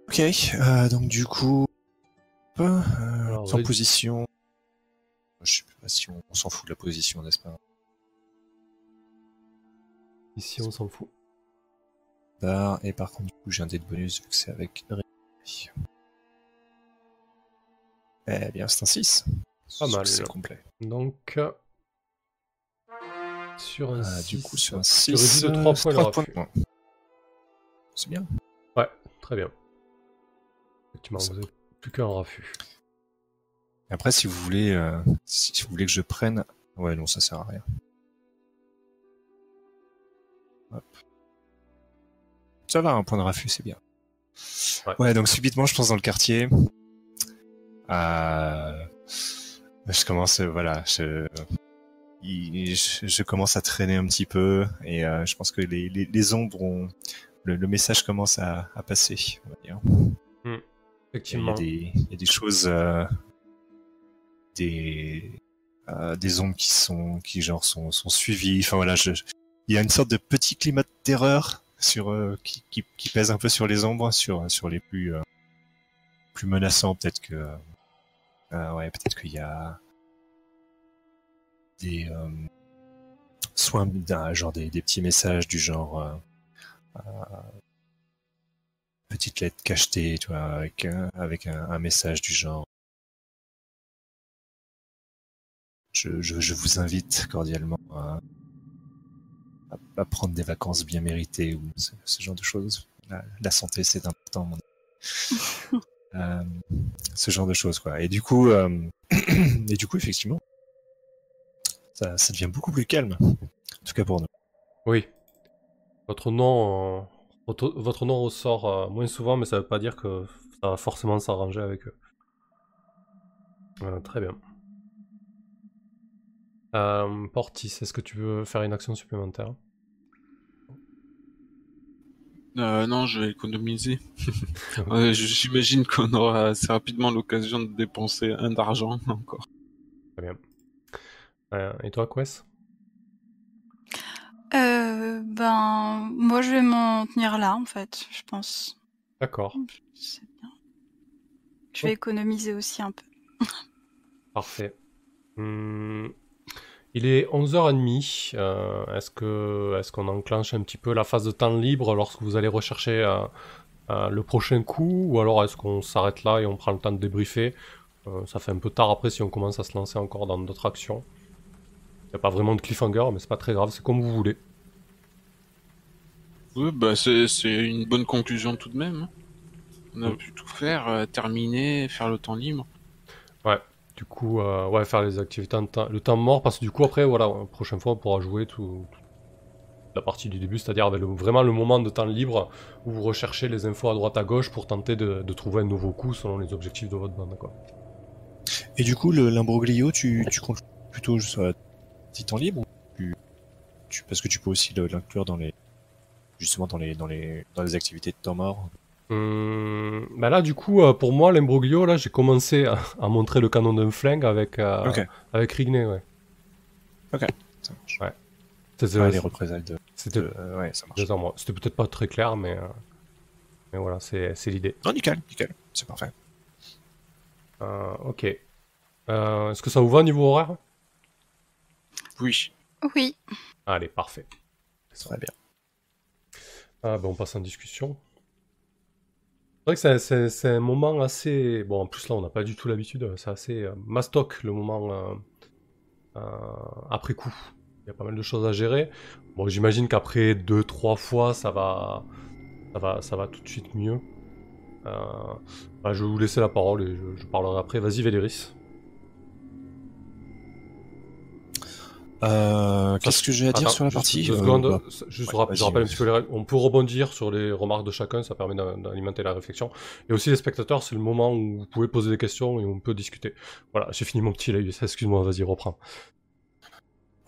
Ok, euh, donc du coup, euh, Alors, oui. position. si on, on s'en fout de la position, n'est-ce pas? Ici, on s'en fout. Là, Et par contre, du coup, j'ai un dé de bonus vu que c'est avec. Eh bien, c'est un 6. Pas mal, C'est complet. Donc, sur un Ah, 6, du coup, sur un tu 6, réduis de 3 points. C'est bien. Ouais, très bien. Effectivement, vous n'avez plus qu'un refus. Après, si vous voulez, euh, si si vous voulez que je prenne, ouais, non, ça sert à rien. Hop. Ça va, un point de raffut, c'est bien. Ouais. donc subitement, je pense dans le quartier. Euh, je commence, euh, voilà, je, il- je, je commence à traîner un petit peu et euh, je pense que les, les, les ombres ont, le, le message commence à, à passer. On va dire. Il y, Effectivement. a des, il y a des choses, euh, des, euh, des ombres qui sont, qui genre sont, sont suivies. Enfin voilà, je, il y a une sorte de petit climat de terreur sur, euh, qui, qui, qui pèse un peu sur les ombres, sur, sur les plus, euh, plus menaçants. Peut-être que, euh, ouais, peut-être qu'il y a des, euh, soit un, genre des, des petits messages du genre. euh, petite lettre cachetée, tu vois, avec, un, avec un, un message du genre. Je, je, je vous invite cordialement à, à, à prendre des vacances bien méritées ou ce, ce genre de choses. La, la santé, c'est important. mon. Euh, ce genre de choses, quoi. Et du coup, euh, et du coup, effectivement, ça, ça devient beaucoup plus calme. En tout cas pour nous. Oui. Votre nom, euh, votre, votre nom ressort euh, moins souvent, mais ça veut pas dire que ça va forcément s'arranger avec eux. Euh, très bien. Euh, Portis, est-ce que tu veux faire une action supplémentaire? Euh, non, je vais économiser. Ouais, J'imagine qu'on aura assez rapidement l'occasion de dépenser un d'argent encore. Euh, Et toi, Quest? Euh, ben, moi, je vais m'en tenir là, en fait, je pense. D'accord, C'est bien. Je vais économiser aussi un peu. parfait. Hmm, Il est 11h30. euh, est-ce que est-ce qu'on enclenche un petit peu la phase de temps libre lorsque vous allez rechercher euh, euh, le prochain coup ou alors est-ce qu'on s'arrête là et on prend le temps de débriefer? Ça fait un peu tard après si on commence à se lancer encore dans d'autres actions. Il n'y a pas vraiment de cliffhanger, mais c'est pas très grave, c'est comme vous voulez. Oui, bah c'est c'est une bonne conclusion tout de même. hein. On a pu tout faire, euh, terminer, faire le temps libre. Du coup, euh, ouais, faire les activités en temps, le temps mort, parce que du coup, après, voilà, la prochaine fois, on pourra jouer tout, tout- la partie du début, c'est-à-dire avec le- vraiment le moment de temps libre où vous recherchez les infos à droite à gauche pour tenter de, de trouver un nouveau coup selon les objectifs de votre bande, quoi. Et du coup, le- l'imbroglio, tu, tu comptes plutôt sur un petit temps libre ou tu, tu- parce que tu peux aussi l'inclure dans les justement dans les dans les dans les activités de temps mort. Hum, bah là, du coup, euh, pour moi, l'imbroglio, là, j'ai commencé à, à montrer le canon d'un flingue avec, euh, Ok. avec Rigné, ouais. Ça marche. Ouais. C'était Ouais, les représailles de, c'était- de- euh, ouais, ça marche. Désolé, moi, c'était peut-être pas très clair, mais, euh, mais voilà, c'est c'est l'idée. Non, nickel, nickel, c'est parfait. Ok. Est-ce que ça vous va niveau horaire? Oui. Oui. Allez, parfait. Très bien. Ah, ben on passe en discussion. C'est vrai que c'est- un moment assez... Bon, en plus là, on n'a pas du tout l'habitude. C'est assez euh, mastoc, le moment euh, euh, après coup. Il y a pas mal de choses à gérer. Bon, j'imagine qu'après deux, trois fois, ça va, ça va, ça va tout de suite mieux. Euh, bah, je vais vous laisser la parole et je, je parlerai après. Vas-y, Véléris. Euh, Qu'est-ce que j'ai à dire Attends, sur la juste partie deux Euh, secondes. bah, Juste ouais, rap- vas-y, je rappelle un petit peu les règles. On peut rebondir sur les remarques de chacun, ça permet d'a- d'alimenter la réflexion. Et aussi les spectateurs, c'est le moment où vous pouvez poser des questions et on peut discuter. Voilà, j'ai fini mon petit live, excuse-moi, vas-y, reprends.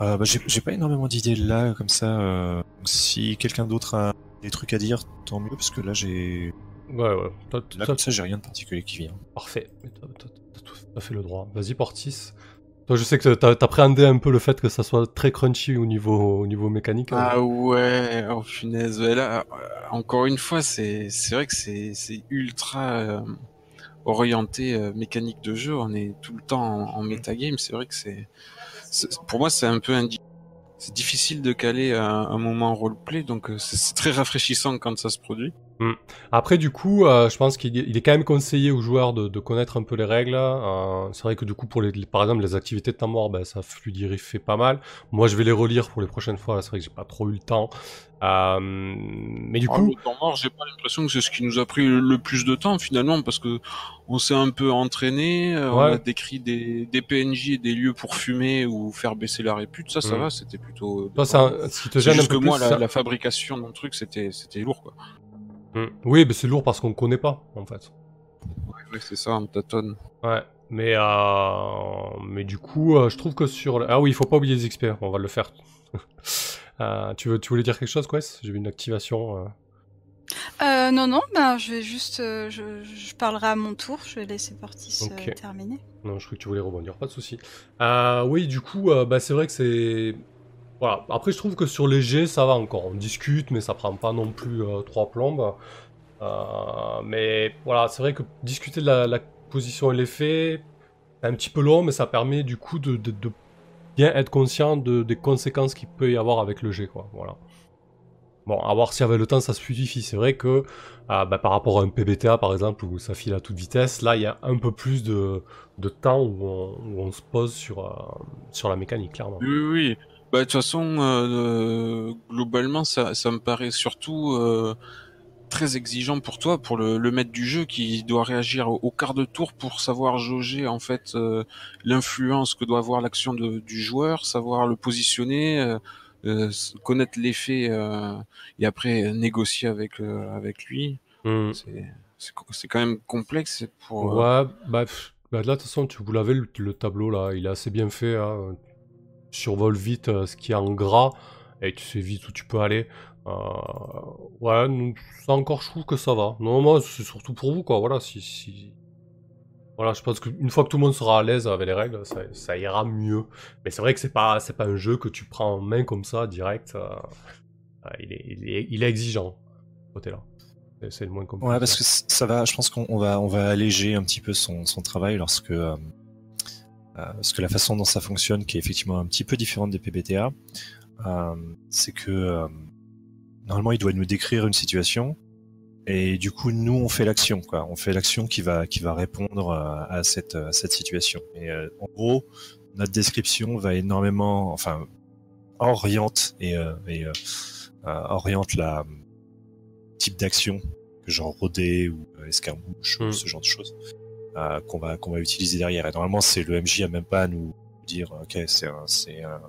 Euh, bah, j'ai pas énormément d'idées là, comme ça. euh, si quelqu'un d'autre a des trucs à dire, tant mieux, parce que là, j'ai. Ouais, ouais, Là, comme ça, j'ai rien de particulier qui vient. parfait. T'as tout à fait le droit. Vas-y, Portis. Toi, je sais que t'as appréhendé un peu le fait que ça soit très crunchy au niveau, au niveau mécanique. hein. Ah ouais, oh punaise. Là, euh, encore une fois, c'est c'est vrai que c'est c'est ultra euh, orienté euh, mécanique de jeu, on est tout le temps en, en metagame. C'est vrai que c'est, pour moi, c'est un peu indi- c'est difficile de caler un, un moment roleplay, donc c'est très rafraîchissant quand ça se produit. Après, du coup, euh, je pense qu'il est, quand même conseillé aux joueurs de, de connaître un peu les règles. Euh, c'est vrai que du coup, pour les, les- par exemple, les activités de temps mort, ben, ça fluidifie pas mal. Moi, je vais les relire pour les prochaines fois. C'est vrai que j'ai pas trop eu le temps. Euh, mais du Alors, coup, le temps mort, j'ai pas l'impression que c'est ce qui nous a pris le- plus de temps finalement, parce que on s'est un peu entraîné, on a décrit des, des PNJ et des lieux pour fumer ou faire baisser la répute, ça, ça Mm. va, c'était plutôt. toi, c'est un- ce qui te gêne un peu que plus. moi, la, ça- la fabrication d'un truc, c'était, c'était lourd, quoi. Mm. Oui, mais c'est lourd parce qu'on connaît pas, en fait. Ouais, c'est ça, on tâtonne. Ouais, mais euh, mais du coup, euh, je trouve que sur le- ah oui, il faut pas oublier les XP, on va le faire. Euh, tu veux, tu voulais dire quelque chose, Quest? J'ai vu une activation. euh. Euh, non, non, ben, je vais juste. euh, je, je parlerai à mon tour, je vais laisser Portis terminer. Non, je crois que tu voulais rebondir, pas de souci. Euh, oui, du coup, euh, bah, c'est vrai que c'est. Voilà. Après, je trouve que sur les jets, ça va encore. On discute, mais ça prend pas non plus euh, trois plombes. Euh, mais voilà, c'est vrai que discuter de la, position et l'effet, c'est un petit peu long, mais ça permet du coup de, bien être conscient de, des conséquences qu'il peut y avoir avec le jet, quoi. Voilà. Bon, à voir si avec le temps ça se fluidifie. C'est vrai que euh, bah, par rapport à un PBTA par exemple où ça file à toute vitesse, là il y a un peu plus de, temps où on, se pose sur, sur la mécanique, clairement. Oui, oui. Bah, de toute façon, euh, globalement, ça, ça me paraît surtout euh, très exigeant pour toi, pour le, le maître du jeu qui doit réagir au, au quart de tour pour savoir jauger en fait euh, l'influence que doit avoir l'action du joueur, savoir le positionner, connaître l'effet et après négocier avec avec lui. Hmm. C'est quand même complexe pour. Ouais, bah, pff, bah, là de toute façon, tu, vous l'avez le, le tableau là, il est assez bien fait. Hein. Survoles vite euh, ce qui est en gras et tu sais vite où tu peux aller. Euh, ouais, nous, ça encore, je trouve que ça va. Non, moi, c'est surtout pour vous, quoi. Voilà, si, si... Voilà, je pense qu'une fois que tout le monde sera à l'aise avec les règles, ça, ça ira mieux. Mais c'est vrai que c'est pas, c'est pas un jeu que tu prends en main comme ça, direct. euh, il, est, il, est, il est exigeant, côté-là. C'est- le moins compliqué. Ouais, parce que ça va, je pense qu'on on va, on va alléger un petit peu son, son travail lorsque, euh, parce que la façon dont ça fonctionne, qui est effectivement un petit peu différente des PBTA, euh, c'est que euh, normalement il doit nous décrire une situation et du coup nous on fait l'action, quoi. On fait l'action qui va, qui va répondre euh, à cette, à cette situation. Et euh, en gros, notre description va énormément, enfin, oriente et, euh, et euh, euh, oriente la type d'action que genre rôder ou euh, escarmouche Mm. ou ce genre de choses euh, qu'on va qu'on va utiliser derrière. Et normalement, c'est le MJ a même pas à nous dire ok c'est un c'est un,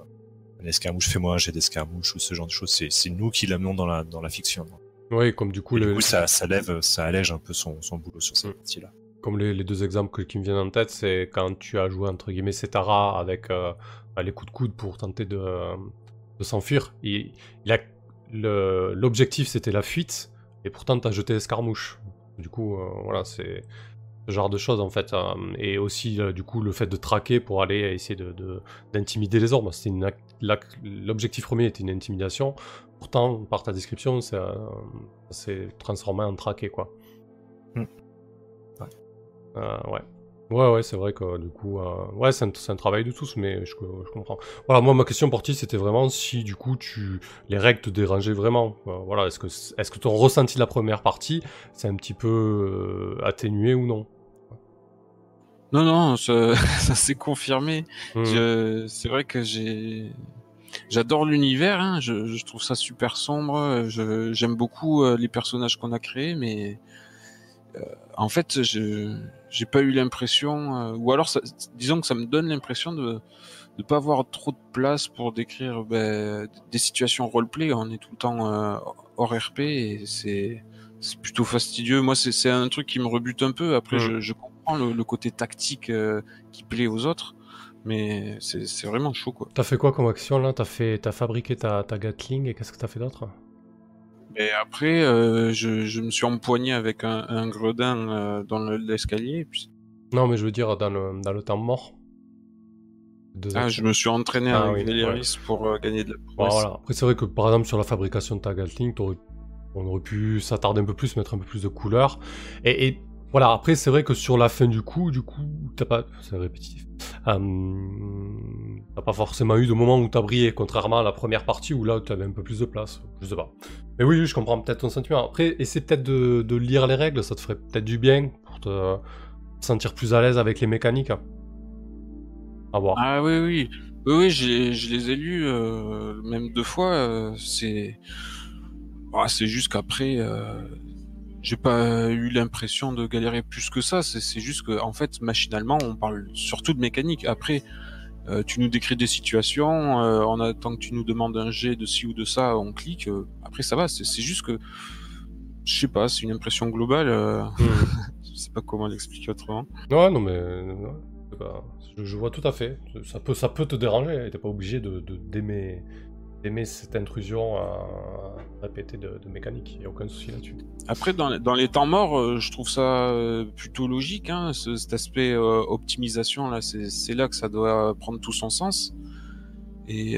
un escarmouche, fais-moi un jet d'escarmouche ou ce genre de choses. C'est c'est nous qui l'amenons dans la dans la fiction. Oui, comme du coup, le, du coup, ça ça lève, ça allège un peu son son boulot sur cette Mm. partie-là. comme les, les deux exemples que- qui me viennent en tête, c'est quand tu as joué entre guillemets Setara avec euh, les coups de coude pour tenter de, de s'enfuir. L'objectif c'était la fuite, et pourtant tu as jeté escarmouche. Du coup, euh, voilà, c'est ce genre de choses en fait. euh, et aussi, euh, du coup, le fait de traquer pour aller essayer de- de- d'intimider les orbes. C'était L'objectif premier était une intimidation. Pourtant, par ta description, ça, ça s'est transformé en traqué, quoi. Mm. Euh, ouais. Ouais, ouais, c'est vrai que du coup, euh, ouais, c'est un, c'est un travail de tous, mais je, je comprends. Voilà, moi, ma question pour ti, c'était vraiment si du coup, tu les règles te dérangeaient vraiment. Euh, voilà, est-ce que, est-ce que ton ressenti de la première partie, c'est un petit peu euh, atténué ou non? Non, non, ça, ça s'est confirmé. Hmm. Je- C'est vrai que j'ai, j'adore l'univers. Hein, je, je trouve ça super sombre. Je, j'aime beaucoup euh, les personnages qu'on a créés, mais euh, en fait, je, j'ai pas eu l'impression, euh, ou alors, ça, disons que ça me donne l'impression de de pas avoir trop de place pour décrire ben, des situations roleplay. On est tout le temps euh, hors RP et c'est c'est plutôt fastidieux. Moi, c'est c'est un truc qui me rebute un peu. Après, Mm. je, je comprends le, le côté tactique euh, qui plaît aux autres, mais c'est vraiment chaud, quoi. T'as fait quoi comme action là? T'as fait, t'as fabriqué ta, ta Gatling et qu'est-ce que t'as fait d'autre? Et après, euh, je, je me suis empoigné avec un, un gredin euh, dans le- l'escalier. puis- Non, mais je veux dire dans le, dans le temps mort. Ah, je me suis entraîné Ah avec oui, Véléris pour euh, gagner de la Bon, prouesse. voilà. Après, c'est vrai que par exemple, sur la fabrication de ta Gatling, on aurait pu s'attarder un peu plus, mettre un peu plus de couleurs. Et, et voilà, après, c'est vrai que sur la fin du coup, du coup, t'as pas. C'est répétitif. Euh, t'as pas forcément eu de moment où t'as brillé, contrairement à la première partie où là, t'avais un peu plus de place. Je sais pas. Mais oui, je comprends peut-être ton sentiment. Après, essaie peut-être de, de, lire les règles, ça te ferait peut-être du bien pour te sentir plus à l'aise avec les mécaniques. À voir. Ah oui, oui. Oui, oui je les ai lus euh, même deux fois. Euh, c'est. Ah, c'est juste qu'après. Euh j'ai pas eu l'impression de galérer plus que ça. C'est juste que, en fait, machinalement, on parle surtout de mécanique. Après, euh, tu nous décris des situations, euh, on attend que tu nous demandes un jet de ci ou de ça, on clique. Euh, après, ça va. C'est juste que, je sais pas, c'est une impression globale. Mmh. je sais pas comment l'expliquer autrement. Ouais, non, mais je, vois tout à fait. Ça peut, ça peut te déranger. T'es pas obligé de d'aimer d'aimer cette intrusion à répéter de, mécanique. Il n'y a aucun souci là-dessus. Après, dans, dans, les temps morts, euh, je trouve ça euh, plutôt logique. Hein, cet aspect euh, optimisation, c'est là que ça doit prendre tout son sens. Et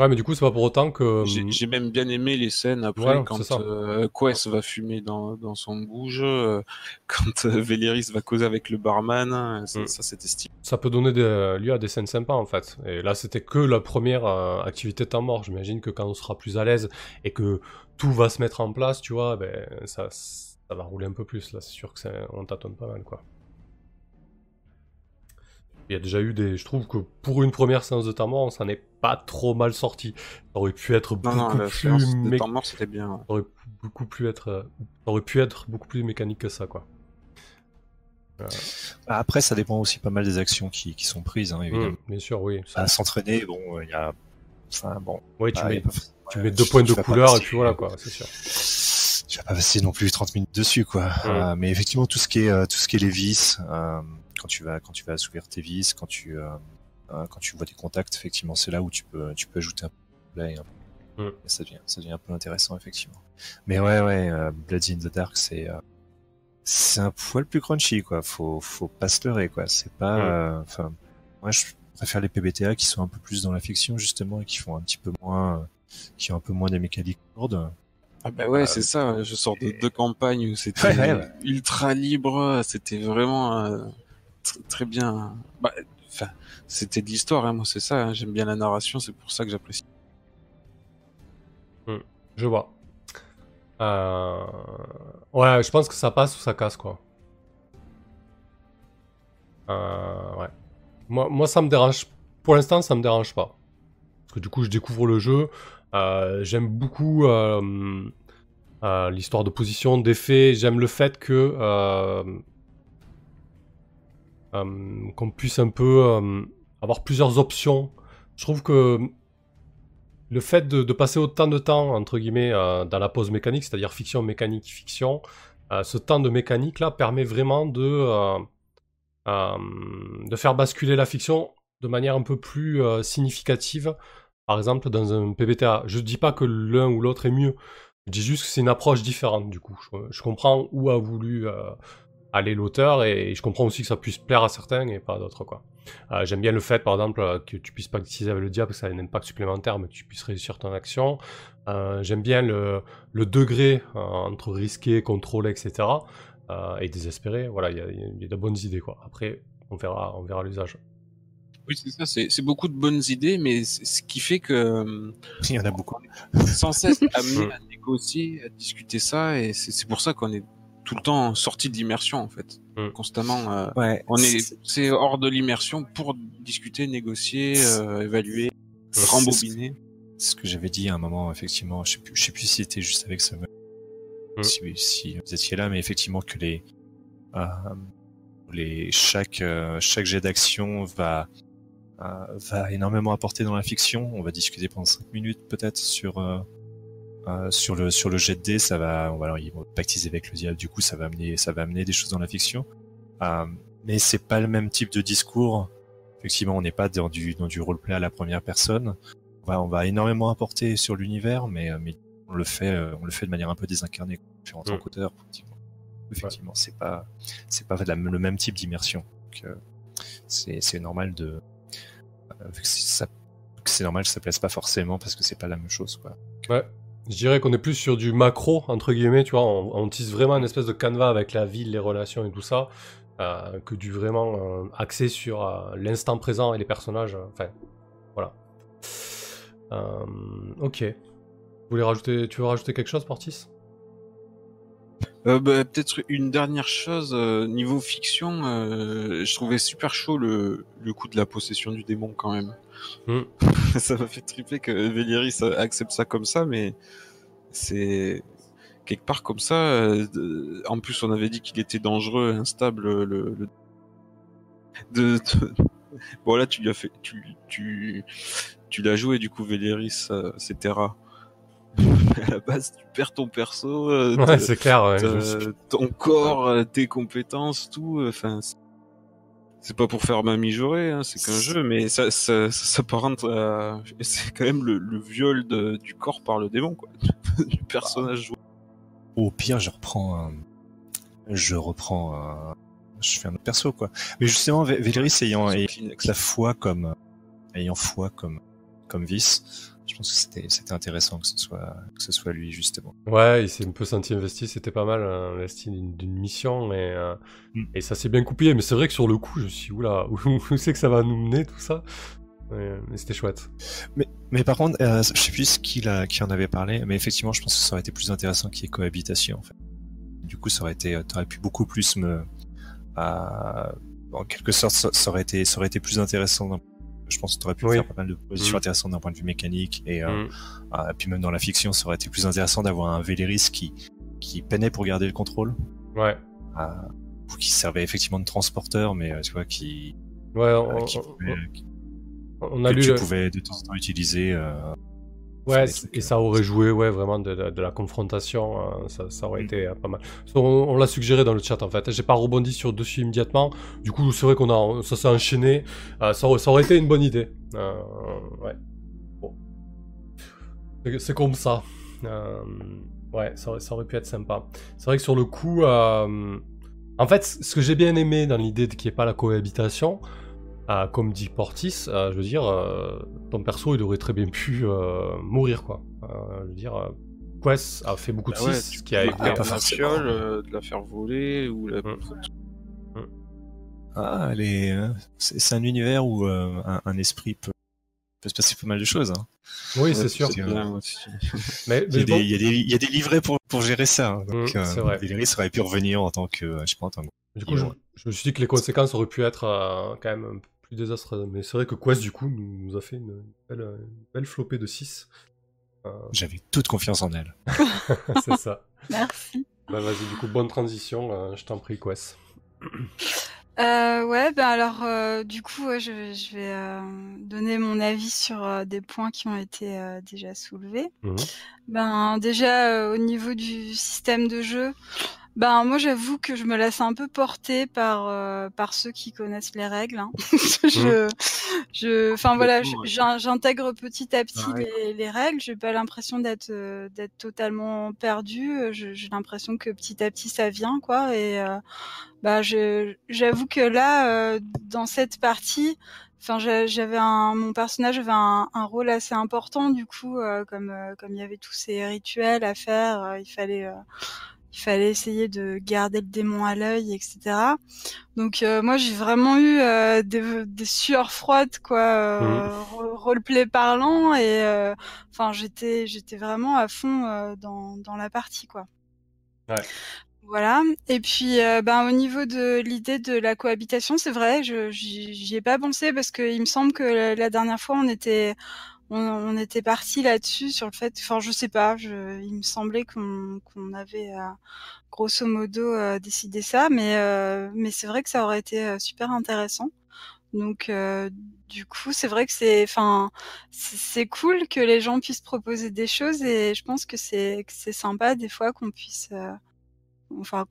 Ouais, mais du coup, c'est pas pour autant que. J'ai même bien aimé les scènes après quand euh, Quest va fumer dans, dans son bouge, euh, quand euh, Véléris va causer avec le barman. Ça, mm. ça c'était stylé. Ça peut donner des, lieu à des scènes sympas en fait. Et là, c'était que la première activité temps mort. J'imagine que quand on sera plus à l'aise et que tout va se mettre en place, tu vois, ben, ça, ça va rouler un peu plus. Là, c'est sûr que on tâtonne pas mal quoi. Il y a déjà eu des. Je trouve que pour une première séance de temps mort, on s'en est pas trop mal sorti. Ça aurait pu être beaucoup non, non, plus. De temps mort, c'était bien. Ça aurait beaucoup plus être. Euh, aurait pu être beaucoup plus mécanique que ça, quoi. Euh. Après, ça dépend aussi pas mal des actions qui, qui sont prises, hein, mmh, évidemment. bien sûr, oui. À s'entraîner, bon, il y a. Enfin, bon. Oui, tu, bah, mets, tu mets deux points de couleur et puis voilà, quoi, c'est sûr. Je vais pas passer non plus 30 minutes dessus, quoi. Mmh. Euh, mais effectivement, tout ce qui est, tout ce qui est les vis, quand tu vas quand tu vas assouvir tes vis, quand tu euh, euh, quand tu vois des contacts, effectivement, c'est là où tu peux tu peux ajouter un play. Mm. ça devient ça devient un peu intéressant effectivement. Mais ouais ouais, euh, Bloody in the Dark, c'est c'est un poil plus crunchy quoi. Faut faut pas se leurrer quoi. C'est pas mm. enfin moi je préfère les PBTA qui sont un peu plus dans la fiction justement et qui font un petit peu moins qui ont un peu moins des mécaniques lourdes. Ah bah ouais, c'est ça. Je sors de deux campagnes où c'était ultra libre. C'était vraiment très bien. Bah, c'était de l'histoire, hein, moi c'est ça. Hein, j'aime bien la narration, c'est pour ça que j'apprécie. Hmm, je vois. Euh... Ouais, je pense que ça passe ou ça casse quoi. Euh, ouais. Moi, ça me dérange. Pour l'instant, ça me dérange pas. Parce que du coup, je découvre le jeu. Euh, j'aime beaucoup l'histoire de position, d'effet. J'aime le fait que qu'on puisse un peu euh, avoir plusieurs options. Je trouve que le fait de, passer autant de temps, entre guillemets, euh, dans la pause mécanique, c'est-à-dire fiction, mécanique, fiction, ce temps de mécanique là permet vraiment de, de faire basculer la fiction de manière un peu plus significative. Par exemple, dans un PBTA, je ne dis pas que l'un ou l'autre est mieux. Je dis juste que c'est une approche différente du coup. Je, comprends où a voulu aller l'auteur et je comprends aussi que ça puisse plaire à certains et pas à d'autres quoi. Euh, j'aime bien le fait par exemple que tu puisses pas utiliser avec le diable parce que ça a un impact supplémentaire mais que tu puisses réussir ton action. Euh, j'aime bien le, le degré euh, entre risqué, contrôlé, etc. et désespéré. Voilà, il y, y, a de bonnes idées quoi. Après, on verra, on verra l'usage. Oui, c'est ça, c'est beaucoup de bonnes idées, mais ce qui fait que. Il y en a beaucoup. Sans cesse amené à négocier, à discuter ça, et c'est pour ça qu'on est tout le temps sorti de l'immersion en fait, mm. constamment. Euh, ouais, on est, c'est hors de l'immersion pour discuter, négocier, euh, évaluer, rembobiner. C'est ce que j'avais dit à un moment, effectivement. Je sais plus, je sais plus si c'était juste avec ce, mm. si, si, vous étiez là, mais effectivement que les, euh, les chaque chaque jet d'action va va énormément apporter dans la fiction. On va discuter pendant 5 minutes peut-être sur euh, sur le sur le jet de dés, ça va, on va ils vont pactiser avec le diable. Du coup, ça va amener ça va amener des choses dans la fiction. Euh, mais c'est pas le même type de discours. Effectivement, on n'est pas dans du dans du roleplay à la première personne. On va, on va énormément apporter sur l'univers, mais, euh, mais on le fait euh, on le fait de manière un peu désincarnée en tant mm. qu'auteur. Effectivement, c'est pas c'est pas le même type d'immersion. C'est c'est normal de c'est normal que ça plaise pas forcément parce que c'est pas la même chose quoi. Ouais, Je dirais qu'on est plus sur du macro, entre guillemets, tu vois, on, tisse vraiment une espèce de canevas avec la ville, les relations et tout ça, euh, que du vraiment euh, axé sur euh, l'instant présent et les personnages. Enfin, voilà. Ok. Tu veux rajouter quelque chose, Portis? Bah, peut-être une dernière chose niveau fiction, je trouvais super chaud le coup de la possession du démon quand même. Hmm. ça m'a fait triper que Véléris accepte ça comme ça, mais c'est quelque part comme ça. euh, En plus, on avait dit qu'il était dangereux, instable. Le, le- De, de- Bon là, tu lui as fait, tu, tu, tu l'as joué du coup Véléris, euh, c'est Terra. à la base, tu perds ton perso. euh, Ouais, clair. ouais, ton corps, euh, tes compétences, tout. Enfin, c'est- pas pour faire ma mijaurée, hein, c'est qu'un jeu, mais ça, ça, ça s'apparente à... C'est quand même le, le viol de- du corps par le démon, quoi. du personnage joué. Au pire, je reprends un... Je reprends un... Je fais un autre perso, quoi. Mais justement, Vé- Véléris ayant, ayant la foi comme... Ayant foi comme, comme vice, je pense que c'était, intéressant que ce soit, que ce soit lui, justement. Ouais, il s'est un peu senti investi, c'était pas mal euh, investi d'une mission et, euh, Mm. et ça s'est bien coupé. Mais c'est vrai que sur le coup, je me suis dit, oula, où, c'est que ça va nous mener tout ça? Mais c'était chouette. Mais par contre, euh, je sais plus qui, l'a- qui en avait parlé, mais effectivement, je pense que ça aurait été plus intéressant qu'il y ait cohabitation, en fait. Du coup, ça aurait été, t'aurais pu beaucoup plus me, en quelque sorte, ça, ça aurait été, ça aurait été plus intéressant. Je pense que t'aurais pu Oui. faire pas mal de positions Mm. intéressantes d'un point de vue mécanique et, euh, Mm. et puis même dans la fiction, ça aurait été plus intéressant d'avoir un Véléris qui, qui peinait pour garder le contrôle, Ouais, euh, ou qui servait effectivement de transporteur, mais euh, tu vois, qui, ouais, euh, on, qui pouvait, on a que lu. tu le- pouvais de temps en temps utiliser. Ouais, trucs, et euh, ça aurait joué, ouais, vraiment de, de- de la confrontation, euh, ça, ça aurait Mm. été euh, pas mal. On, on l'a suggéré dans le chat en fait, j'ai pas rebondi sur dessus immédiatement, du coup c'est vrai qu'on a, ça s'est enchaîné, Euh, ça, aurait, ça aurait été une bonne idée. Euh, ouais. Bon. C'est- comme ça. Ouais, ça aurait, ça aurait pu être sympa. C'est vrai que sur le coup, en fait, ce que j'ai bien aimé dans l'idée de qu'il n'y ait pas la cohabitation, euh, comme dit Portis, euh, je veux dire, euh, ton perso, il aurait très bien pu euh, mourir, quoi. Euh, je veux dire, euh, Quest a fait beaucoup de Bah ouais, 6, tu ce qui a été... pas la fiole, euh, de la faire voler ou la... Mm. Ah, les, euh, c'est un univers où euh, un, un esprit peut, peut se passer pas mal de choses. Hein. Oui, c'est sûr. Mais, Il, y a des, bon, il, y a des, il y a des livrets pour, pour gérer ça. hein. Donc, Mm, c'est vrai. Aurait pu revenir en tant que, euh, je sais pas, en tant que... du coup, je, je me suis dit que les conséquences auraient pu être euh, quand même un peu plus désastreuses. Mais c'est vrai que Quest, du coup, nous, nous a fait une belle, une belle flopée de 6. J'avais toute confiance en elle. c'est ça. Merci. Bah vas-y, du coup, bonne transition, euh, je t'en prie, Quest. Euh, ouais, ben alors, euh, du coup, ouais, je, vais- je vais euh, donner mon avis sur euh, des points qui ont été euh, déjà soulevés. Mhm. Ben déjà euh, au niveau du système de jeu, ben moi j'avoue que je me laisse un peu porter par euh, par ceux qui connaissent les règles. hein. je je enfin voilà, j'intègre petit à petit les, les règles. J'ai pas l'impression d'être euh, d'être totalement perdu. J'ai l'impression que petit à petit ça vient quoi et euh, bah je j'avoue que là euh, dans cette partie Enfin, j'a- j'avais un, mon personnage avait un, un rôle assez important du coup, euh, comme euh, comme il y avait tous ces rituels à faire, euh, il fallait euh, il fallait essayer de garder le démon à l'œil, etc. Donc euh, moi j'ai vraiment eu euh, des, des sueurs froides quoi, euh, ro- roleplay parlant et euh, enfin j'étais j'étais vraiment à fond euh, dans dans la partie quoi. Ouais. Voilà. Et puis, euh, ben, au niveau de l'idée de la cohabitation, c'est vrai, je j'y j'y ai pas pensé parce que il me semble que la, la dernière fois on était on, on était parti là-dessus sur le fait, enfin je sais pas, je, il me semblait qu'on avait euh, grosso modo euh, décidé ça, mais euh, mais c'est vrai que ça aurait été super intéressant. Donc du coup, c'est vrai que c'est, enfin, c'est cool que les gens puissent proposer des choses et je pense que c'est c'est sympa des fois qu'on puisse enfin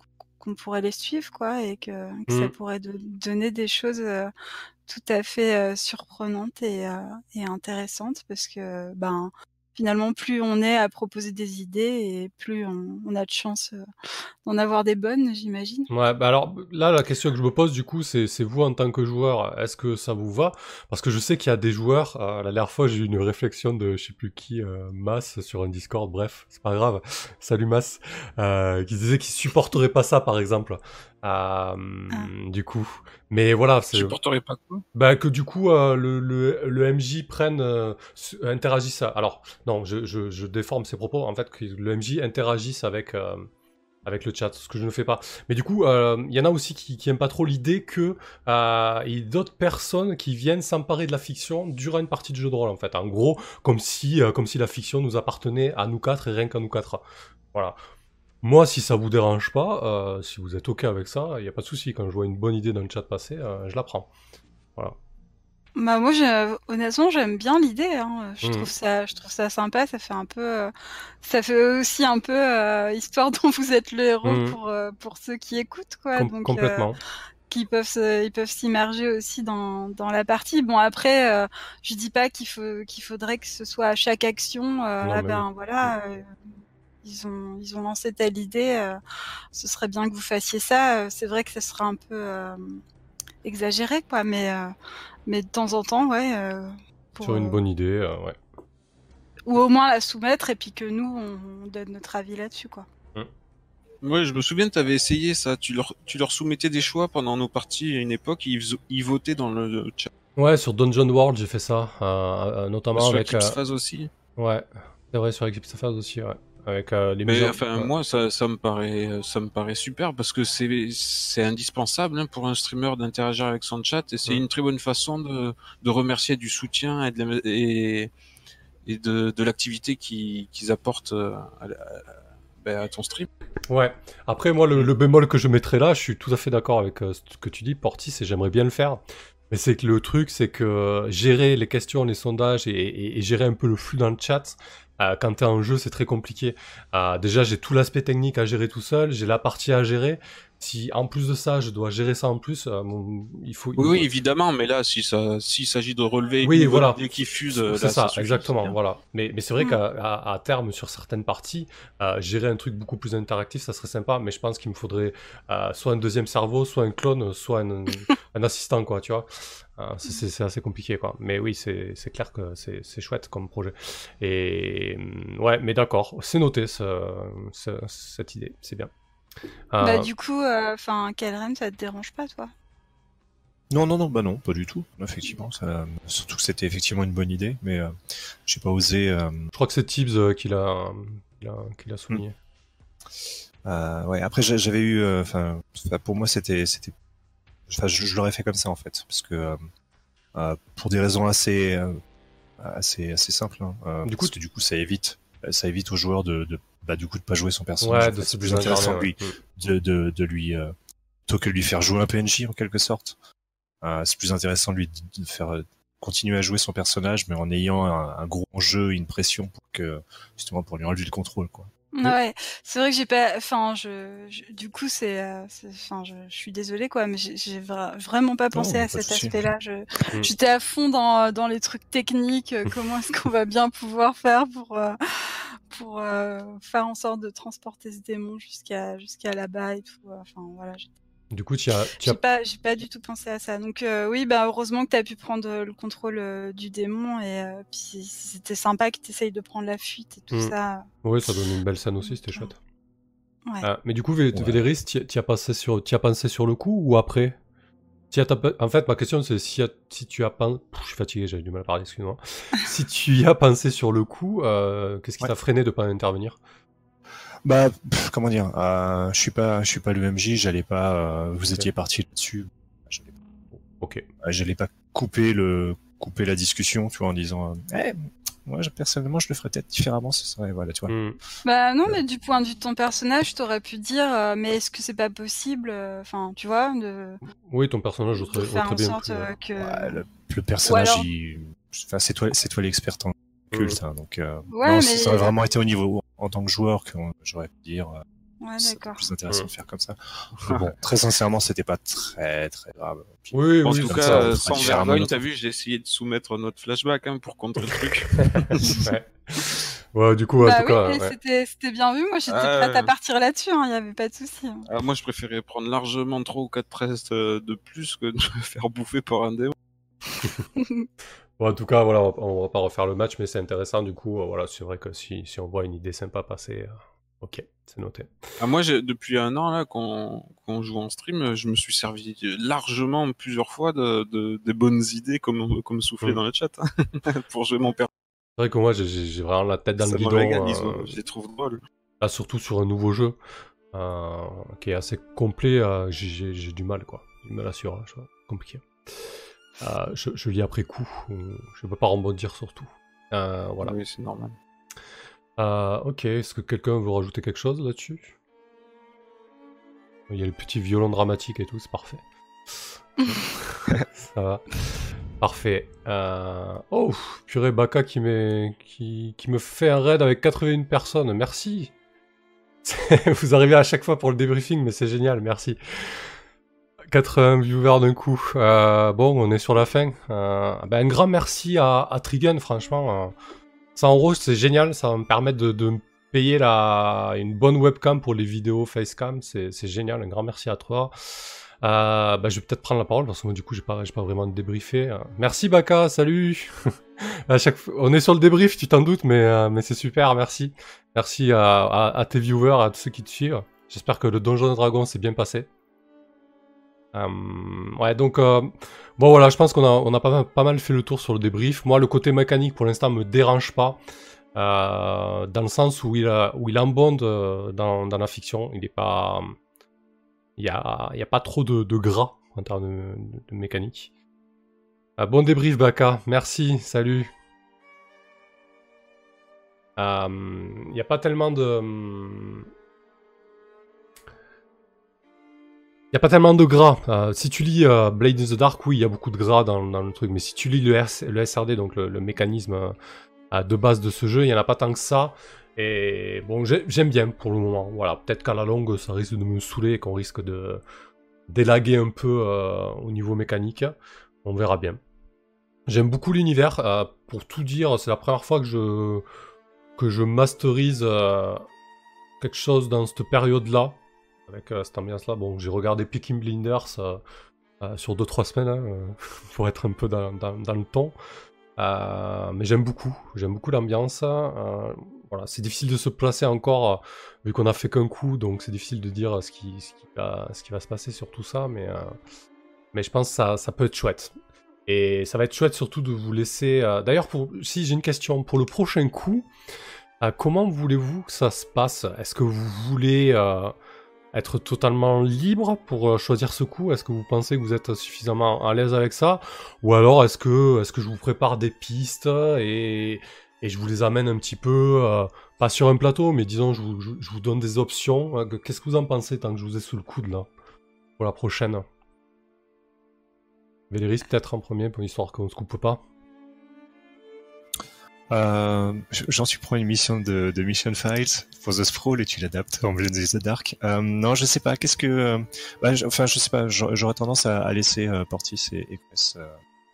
qu'on pourrait les suivre quoi et que, que ça Mm. pourrait de- donner des choses euh, tout à fait euh, surprenantes et, euh, et intéressantes parce que ben finalement, plus on est à proposer des idées et plus on, a de chance euh, d'en avoir des bonnes, j'imagine. Ouais, bah alors là, la question que je me pose du coup, c'est vous en tant que joueur, est-ce que ça vous va? Parce que je sais qu'il y a des joueurs, euh, la dernière fois j'ai eu une réflexion de je sais plus qui, euh, Mas, sur un Discord, bref, c'est pas grave, salut Mas, euh, qui disait qu'il supporterait pas ça par exemple. Euh, Du coup, mais voilà, c'est Je supporterais pas quoi? Bah, que du coup euh, le, le, le MJ prenne euh, interagisse. Alors non, je, je, je déforme ses propos. En fait, que le MJ interagisse avec euh, avec le chat, ce que je ne fais pas. Mais du coup, euh, il y en a aussi qui, qui aiment pas trop l'idée que euh, il y ait d'autres personnes qui viennent s'emparer de la fiction durant une partie de jeu de rôle. En fait, en gros, comme si euh, comme si la fiction nous appartenait à nous quatre et rien qu'à nous quatre. Voilà. Moi, si ça vous dérange pas, euh, si vous êtes ok avec ça, il y a pas de souci. Quand je vois une bonne idée dans le chat passer, euh, je la prends. Voilà. Bah moi, honnêtement, j'aime bien l'idée. Hein. Je Mhm. trouve ça, je trouve ça sympa. Ça fait un peu, euh, ça fait aussi un peu euh, histoire dont vous êtes le héros Mhm. pour euh, pour ceux qui écoutent, quoi. Com- Donc, complètement. qui peuvent se- ils peuvent s'immerger aussi dans dans la partie. Bon après, je dis pas qu'il faut qu'il faudrait que ce soit à chaque action. Non, ah ben voilà. Ils ont, ils ont lancé telle idée, euh, ce serait bien que vous fassiez ça. Euh, C'est vrai que ce serait un peu euh, exagéré, quoi, mais, euh, mais de temps en temps, ouais. euh, pour, Sur une bonne idée, euh, ouais. Ou au moins la soumettre et puis que nous, on, on donne notre avis là-dessus, quoi. Ouais, je me souviens, tu avais essayé ça. Tu leur, tu leur soumettais des choix pendant nos parties à une époque, ils, ils votaient dans le chat. Ouais, sur Dungeon World, j'ai fait ça, euh, euh, notamment Sur avec. Eclipse euh, Phase aussi. Ouais, c'est vrai, sur Eclipse Phase aussi, ouais. Avec euh, les Mais enfin, moi, ça, ça me paraît, ça me paraît super parce que c'est, c'est indispensable hein, pour un streamer d'interagir avec son chat et c'est une très bonne façon de, de remercier du soutien et de, la- et, et de, de l'activité qu'ils apportent euh, à, ben, à ton stream. Ouais. Après, moi, le, le bémol que je mettrais là, je suis tout à fait d'accord avec euh, ce que tu dis, Portis, et j'aimerais bien le faire. Mais c'est que le truc, c'est que gérer les questions, les sondages et, et- et gérer un peu le flux dans le chat, euh, quand t'es en jeu, c'est très compliqué. Euh, déjà, j'ai tout l'aspect technique à gérer tout seul, j'ai la partie à gérer. Si en plus de ça, je dois gérer ça en plus, euh, il faut. Oui, oui, évidemment, mais là, si ça, s'il s'agit de relever Oui, voilà. idée qui fuse, C'est ça, suffit, exactement, bien. voilà. Mais, mais c'est vrai Mm. qu'à à, à terme, sur certaines parties, euh, gérer un truc beaucoup plus interactif, ça serait sympa, mais je pense qu'il me faudrait euh, soit un deuxième cerveau, soit un clone, soit un, un assistant, quoi, tu vois. Euh, c'est- assez compliqué, quoi. Mais oui, c'est c'est clair que c'est c'est chouette comme projet. Et hum, ouais, mais d'accord, c'est noté, ce- ce- cette idée, c'est bien. Euh, Bah du coup, enfin, Kalren, ça te dérange pas, toi? Non, non, non, bah non, pas du tout. Effectivement, ça, surtout que c'était effectivement une bonne idée, mais euh, j'ai pas osé. euh, je crois que c'est Tibbs euh, qui l'a qui l'a- qui l'a souligné. euh, ouais, après j'a- j'avais eu, euh, enfin, enfin, pour moi c'était, c'était, enfin, je, je l'aurais fait comme ça en fait, parce que euh, euh, pour des raisons assez, euh, assez, assez simples. hein, euh, Du coup, parce que du coup, ça évite, ça évite aux joueurs de, de bah, du coup, de pas jouer son personnage. Ouais, en fait. c'est plus intéressant de lui, ouais. de, de, de lui, euh, plutôt que de lui faire jouer un PNJ en quelque sorte. Euh, c'est plus intéressant de lui de faire continuer à jouer son personnage, mais en ayant un, un gros enjeu, une pression pour que justement pour lui enlever le contrôle, quoi. Ouais, c'est vrai que j'ai pas, enfin, je, je- du coup, c'est, euh, enfin, je, je suis désolée, quoi, mais j'ai j'ai vra- vraiment pas pensé à pas cet aspect-là. Je, Mm. j'étais à fond dans, dans les trucs techniques. euh, Comment est-ce qu'on va bien pouvoir faire pour, euh, pour euh, faire en sorte de transporter ce démon jusqu'à, jusqu'à là-bas et tout. euh, Enfin, voilà. Du coup, tu as, tu J'ai as pas, j'ai pas du tout pensé à ça. Donc euh, oui, bah heureusement que tu as pu prendre euh, le contrôle euh, du démon et euh, puis c'était sympa que tu essayes de prendre la fuite et tout Mm. ça. Oui, ça donne une belle scène aussi, c'était chouette. Ouais. Ah, mais du coup, Vé- Ouais. Véléris, t'y as, pensé sur- as pensé sur le coup ou après? T'y as tapé- En fait, ma question, c'est si, si tu as pensé... Je suis fatigué, j'avais du mal à parler, excuse-moi. si tu y as pensé sur le coup, euh, qu'est-ce qui Ouais. t'a freiné de pas intervenir? Bah, pff, comment dire, euh, je suis pas, je suis pas le MJ, j'allais pas, euh, vous étiez parti là-dessus, j'allais Ok. Euh, j'allais pas couper le couper la discussion tu vois en disant euh, Eh, moi je- personnellement je le ferais peut-être différemment ce serait voilà tu vois Hmm. Bah non, mais du point de vue de ton personnage, t'aurais pu dire, euh, mais est-ce que c'est pas possible euh, Enfin, tu vois, de, Oui, ton personnage aurait, faire très en bien sorte euh, que. Ouais, le, le personnage alors- il... enfin c'est toi c'est toi l'experte en culte hein, donc euh, Ouais, non, mais- ça aurait vraiment été au niveau en tant que joueur que j'aurais pu dire euh, Ouais, d'accord. plus intéressant Ouais. de faire comme ça Mais bon très sincèrement c'était pas très très grave Puis, Oui, En oui, tout cas, ça, euh, sans vergogne, t'as vu, j'ai essayé de soumettre notre flashback hein, pour contrer le truc. Ouais. Ouais, du coup, en Bah tout oui, cas, c'était bien vu. Moi, j'étais Ah, prête à partir là-dessus. Il n'y avait pas de souci. hein. Ah, moi, je préférais prendre largement 3 ou 4 presses euh, de plus que de me faire bouffer par un démon. Bon, en tout cas, voilà, on va, on va pas refaire le match, mais c'est intéressant. Du coup, euh, voilà, c'est vrai que si, si on voit une idée sympa passer, euh, ok, c'est noté. Ah, moi, depuis un an, là, qu'on qu'on joue en stream, je me suis servi largement plusieurs fois de, de- des bonnes idées comme, comme soufflé Mm. dans le chat hein, pour jouer mon père. C'est vrai que moi, j'ai- vraiment la tête dans Ça le me guidon. euh, je les trouve drôles. Là, surtout sur un nouveau jeu euh, qui est assez complet, euh, j'ai- du mal, quoi. Du mal à suivre, hein, compliqué. Euh, je, je lis après coup, euh, je peux pas rebondir sur tout. Euh, voilà. Oui, c'est normal. Euh, ok, est-ce que quelqu'un veut rajouter quelque chose là-dessus? Il y a le petit violon dramatique et tout, c'est parfait. Ça va. Parfait. Euh... Oh, purée, Baka qui... qui me fait un raid avec 81 personnes. Merci. Vous arrivez à chaque fois pour le débriefing, mais c'est génial, merci. 80 viewers d'un coup. Euh, bon, on est sur la fin. Euh, ben, un grand merci à, Trigun, franchement. Euh, 100 euros, c'est génial. Ça va me permettre de, payer la... une bonne webcam pour les vidéos facecam. C'est génial. Un grand merci à toi. Euh, bah, je vais peut-être prendre la parole parce que moi, du coup, j'ai pas, pas vraiment débriefé. Euh, Merci Baka, salut. à chaque fois, on est sur le débrief, tu t'en doutes, mais, euh, mais c'est super, merci. Merci à, à- tes viewers, à tous ceux qui te suivent. J'espère que le Donjon Dragon s'est bien passé. Euh, ouais, donc, euh, bon voilà, je pense qu'on a, on a pas, mal- fait le tour sur le débrief. Moi, le côté mécanique, pour l'instant, me dérange pas. euh, dans le sens où il, embonde dans, la fiction. Il est pas... Il n'y a, pas trop de, gras en termes de, mécanique. Bon débrief, Baka. Merci, salut. Il n'y a pas tellement de... Il n'y a pas tellement de gras. Euh, si tu lis euh, Blade in the Dark, oui, il y a beaucoup de gras dans, le truc. Mais si tu lis le, SRD, donc le, mécanisme euh, de base de ce jeu, il n'y en a pas tant que ça. Et bon, j'ai- j'aime bien pour le moment. Voilà, peut-être qu'à la longue, ça risque de me saouler et qu'on risque de d'élaguer un peu au niveau mécanique. On verra bien. J'aime beaucoup l'univers. pour tout dire, c'est la première fois que je que je masterise quelque chose dans cette période-là, avec euh, cette ambiance-là. Bon, j'ai regardé Peaky Blinders euh, euh, sur 2-3 semaines, hein, pour être un peu dans, le ton. Mais j'aime beaucoup, j'aime beaucoup l'ambiance. euh, voilà, c'est difficile de se placer encore, vu qu'on a fait qu'un coup, donc c'est difficile de dire ce qui, va, se passer sur tout ça, mais, mais je pense que ça, peut être chouette. Et ça va être chouette surtout de vous laisser... D'ailleurs, si j'ai une question, pour le prochain coup, comment voulez-vous que ça se passe? Est-ce que vous voulez être totalement libre pour euh, choisir ce coup? Est-ce que vous pensez que vous êtes suffisamment à l'aise avec ça? Ou alors est-ce que, est que je vous prépare des pistes et, je vous les amène un petit peu, euh, pas sur un plateau, mais disons, je vous, donne des options. Euh, Qu'est-ce que vous en pensez tant que je vous ai sous le coude là Pour la prochaine? Véléris peut-être en premier, pour histoire qu'on se coupe pas. Euh, J'en suis pour une mission de, de Mission Files pour The Sprawl et tu l'adaptes en Blade in the Dark. Euh, non, je sais pas. Qu'est-ce que, euh, bah, enfin, je sais pas. j'a- J'aurais tendance à, à laisser euh, Portis et, et Quest, euh,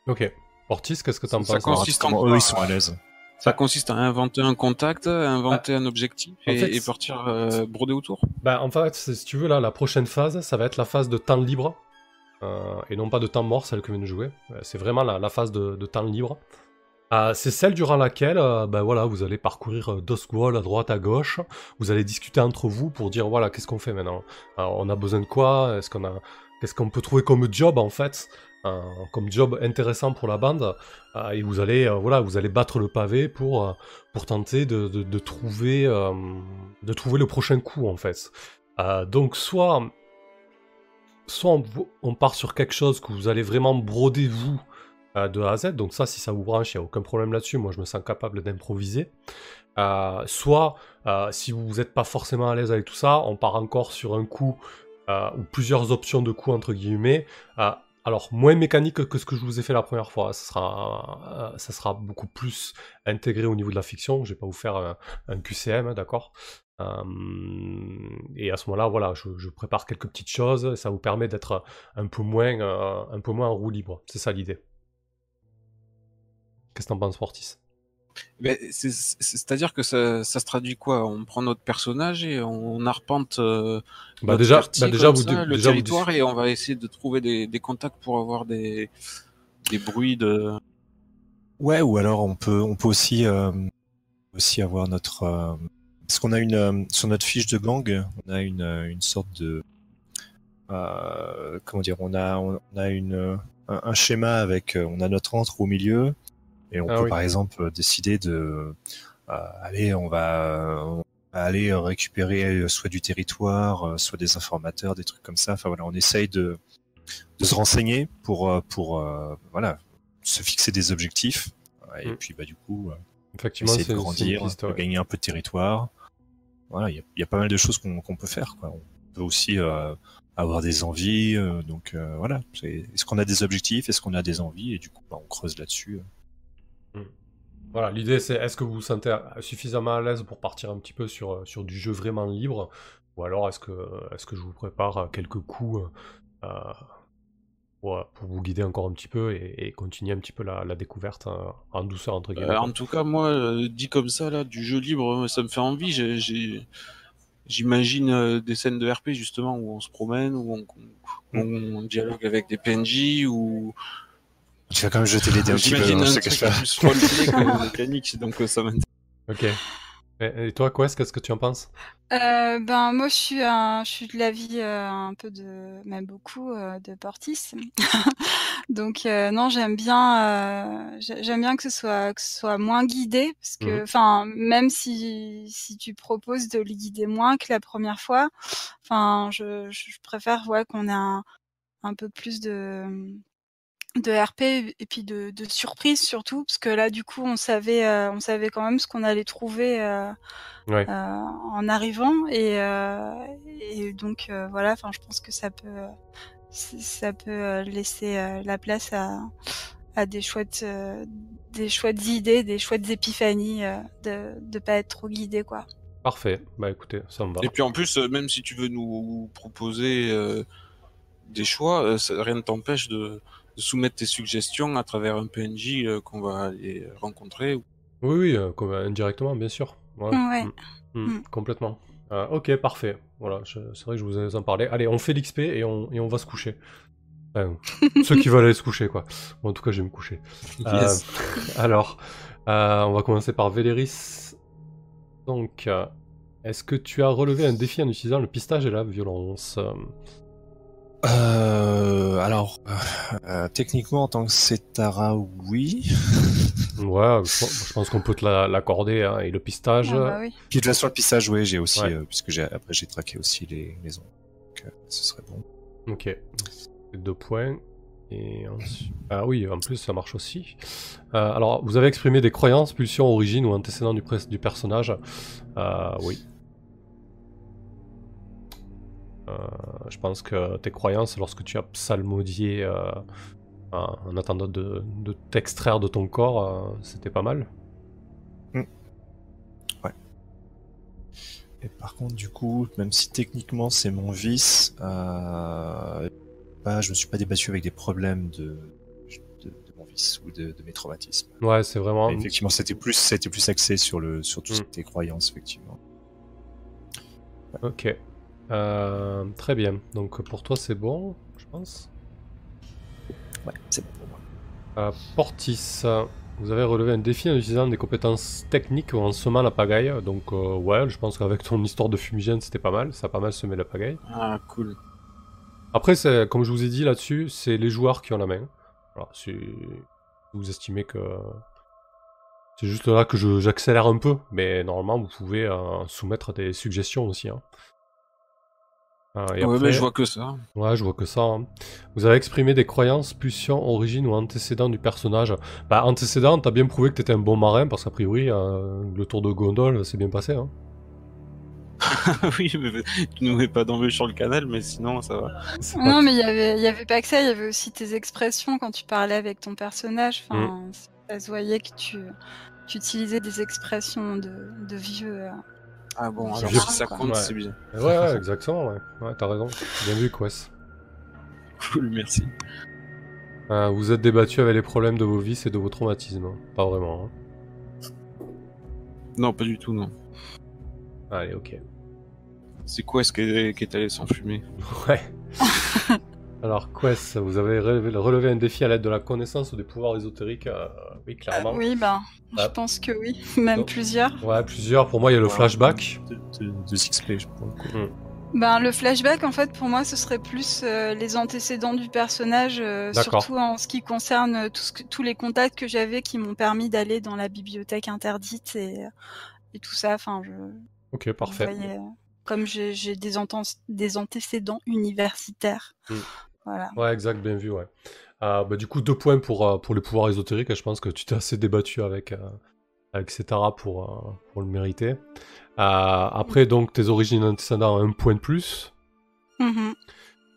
Ok. Ortiz, qu'est-ce que t'en Ça penses voir consiste en quoi, eux ils sont à l'aise. Ça consiste à inventer un contact, à inventer un objectif en et, fait, et partir euh, broder autour. Bah, en fait, si tu veux, là, la prochaine phase, ça va être la phase de temps libre. euh, et non pas de temps mort, celle que vient de jouer. C'est vraiment la, la phase de, de temps libre. Euh, c'est celle durant laquelle euh, bah, voilà, vous allez parcourir euh, Duskwall à droite, à gauche. Vous allez discuter entre vous pour dire voilà, qu'est-ce qu'on fait maintenant? On a besoin de quoi? Est-ce qu'on a... Qu'est-ce qu'on peut trouver comme job en fait Comme job intéressant pour la bande? Et vous allez, voilà, vous allez battre le pavé pour, pour tenter de, de- trouver, de trouver le prochain coup en fait. Donc soit, soit on part sur quelque chose que vous allez vraiment broder vous euh, de A à Z, donc ça si ça vous branche, il n'y a aucun problème là-dessus, moi je me sens capable d'improviser. Euh, soit euh, si vous n'êtes pas forcément à l'aise avec tout ça, on part encore sur un coup ou plusieurs options de coup entre guillemets. Alors moins mécanique que ce que je vous ai fait la première fois, ça sera, ça sera beaucoup plus intégré au niveau de la fiction. Je vais pas vous faire un, QCM, d'accord? Et à ce moment-là, voilà, je, prépare quelques petites choses. Ça vous permet d'être un peu moins, un peu moins en roue libre. C'est ça l'idée. Qu'est-ce que t'en penses, Fortis? Mais c'est- c'est- C'est-à-dire que ça, ça se traduit quoi? On prend notre personnage et on arpente euh, Bah notre déjà, bah déjà comme vous, ça, dé- le déjà vous territoire et on va essayer de trouver des, des contacts pour avoir des, des bruits de. Ouais, ou alors on peut, on peut aussi, euh, aussi avoir notre, euh, parce qu'on a une, euh, sur notre fiche de gang, on a une, une sorte de, euh, comment dire, on a, on a une, un, un schéma avec, on a notre entre au milieu, et on Ah peut oui. par exemple décider de, euh, allez, on va, on va aller récupérer euh, soit du territoire, euh, soit des informateurs, des trucs comme ça. Enfin voilà, on essaye de, de se renseigner pour, euh, pour, euh, voilà, se fixer des objectifs et Mm. puis bah du coup euh, effectivement essayer de grandir, piste, de ouais. gagner un peu de territoire. Voilà, il y a, il y a pas mal de choses qu'on peut faire. Quoi. On peut aussi euh, avoir des envies. euh, donc euh, voilà, est-ce qu'on a des objectifs, est-ce qu'on a des envies? Et du coup bah, on creuse là-dessus. Voilà, l'idée c'est est-ce que vous vous sentez suffisamment à l'aise pour partir un petit peu sur, sur du jeu vraiment libre? Ou alors est-ce que, est que je vous prépare quelques coups euh, pour, pour vous guider encore un petit peu et, et continuer un petit peu la, la découverte euh, en douceur entre guillemets. Euh, en tout cas, moi, euh, dit comme ça, là, du jeu libre, ça me fait envie. J'ai- J'imagine euh, des scènes de RP justement où on se promène, où on, où on dialogue avec des PNJ, ou Tu vas quand même jeter les dés un petit peu, j'imagine hein, je un te truc cache pas. plus roleplay que mécanique, donc euh, ça m'intéresse. Ok. Et, toi, Quest, qu'est-ce que tu en penses? Euh, ben moi je suis un, je suis de l'avis euh, un peu de même beaucoup euh, de Portis. Donc euh, non j'aime bien euh, j'ai- j'aime bien que ce soit que ce soit moins guidé parce que Mhm. enfin même si si tu proposes de le guider moins que la première fois enfin je, je je préfère ouais qu'on ait un un peu plus de de RP et puis de, de surprise surtout parce que là du coup on savait euh, on savait quand même ce qu'on allait trouver euh, Ouais. euh, en arrivant et, euh, et donc euh, voilà enfin je pense que ça peut ça peut laisser euh, la place à, à des chouettes euh, des chouettes idées des chouettes épiphanies euh, de de pas être trop guidé quoi Parfait. Bah écoutez, ça me va. Et puis en plus, même si tu veux nous proposer euh, des choix, euh, ça- rien ne t'empêche de, de soumettre tes suggestions à travers un PNJ euh, qu'on va aller rencontrer. Oui, oui, euh, euh, indirectement, bien sûr. Ouais. Ouais. Mm. Mm, Mm. Complètement. Euh, ok, parfait. Voilà, c'est vrai que je vous ai en parlé. Allez, on fait l'XP et on, et on va se coucher. Enfin, ceux qui veulent aller se coucher, quoi. Bon, en tout cas, je vais me coucher. Euh, Yes. alors, euh, on va commencer par Véléris. Donc, euh, est-ce que tu as relevé un défi en utilisant le pistage et la violence? Euh, alors, euh, techniquement, en tant que Cetara, oui. Ouais, je, pense- je pense qu'on peut te la- l'accorder. hein, et le pistage, Ah bah oui. Puis de toute façon, le pissage, oui, j'ai aussi, Ouais. euh, puisque j'ai après j'ai traqué aussi les maisons. Donc, euh, ce serait bon. Ok. Deux points. Et ensuite... Ah oui, en plus ça marche aussi. Euh, alors, vous avez exprimé des croyances, pulsions, origines ou antécédents du, du personnage. Euh, oui. Euh, je pense que tes croyances, lorsque tu as psalmodié euh, en en attendant de, de t'extraire de ton corps, euh, c'était pas mal. Et par contre, du coup, même si techniquement c'est mon vice, euh, bah, je me suis pas débattu avec des problèmes de, de, de mon vice ou de, de mes traumatismes. Ouais, c'est vraiment. Mais effectivement, c'était plus, c'était plus axé sur le, sur tout ce Mm. qui était croyances, effectivement. Ok. Euh, très bien. Donc pour toi, c'est bon, je pense. Ouais, c'est bon pour moi. Euh, Portis, vous avez relevé un défi en utilisant des compétences techniques ou en semant la pagaille. Donc, euh, ouais, je pense qu'avec ton histoire de fumigène, c'était pas mal. Ça a pas mal semé la pagaille. Ah, cool. Après, c'est, comme je vous ai dit là-dessus, c'est les joueurs qui ont la main. Voilà, si vous estimez que. C'est juste là que je- j'accélère un peu. Mais normalement, vous pouvez euh, soumettre des suggestions aussi. hein. Euh, et ouais, après- mais je vois que ça. Ouais, je vois que ça. hein. Vous avez exprimé des croyances, pulsions, origines ou antécédents du personnage. Bah, antécédents, t'as bien prouvé que t'étais un bon marin, parce qu'a priori, euh, le tour de gondole s'est bien passé. Hein. oui, mais tu nous mets pas d'embûche sur le canal, mais sinon ça va. Non, pas- mais il y avait, il y avait pas que ça, il y avait aussi tes expressions quand tu parlais avec ton personnage. Enfin, Mm. ça se voyait que tu, tu utilisais des expressions de, de vieux. euh. Ah bon, alors si ça compte, Ouais. c'est bien. Ouais, ouais, exactement, ouais. Ouais, t'as raison. Bien vu, Quest. Cool, merci. Euh, vous êtes débattu avec les problèmes de vos vices et de vos traumatismes. hein. Pas vraiment. hein. Non, pas du tout, non. Allez, ok. C'est quoi ce qui est, allé sans fumer Ouais. Alors, Quest, vous avez relevé, relevé un défi à l'aide de la connaissance ou des pouvoirs ésotériques euh, Oui, clairement. Oui, ben, Ah. je pense que oui. Même plusieurs. Ouais, plusieurs. Pour moi, il y a le Ouais. flashback. De, de, de XP, je pense. Ben, le flashback, en fait, pour moi, ce serait plus euh, les antécédents du personnage, euh, surtout en ce qui concerne euh, tout ce que- tous les contacts que j'avais qui m'ont permis d'aller dans la bibliothèque interdite et, et tout ça. Enfin, je, Ok, parfait. vous voyez, euh, comme j'ai des antécédents universitaires. Mm. Voilà. Ouais, exact, bien vu, ouais. Euh, bah, du coup, deux points pour, euh, pour les pouvoirs ésotériques. Je pense que tu t'es assez débattu avec, euh, avec Cetara pour, euh, pour le mériter. Après, donc, tes origines antécédents, un point de plus. Mhm.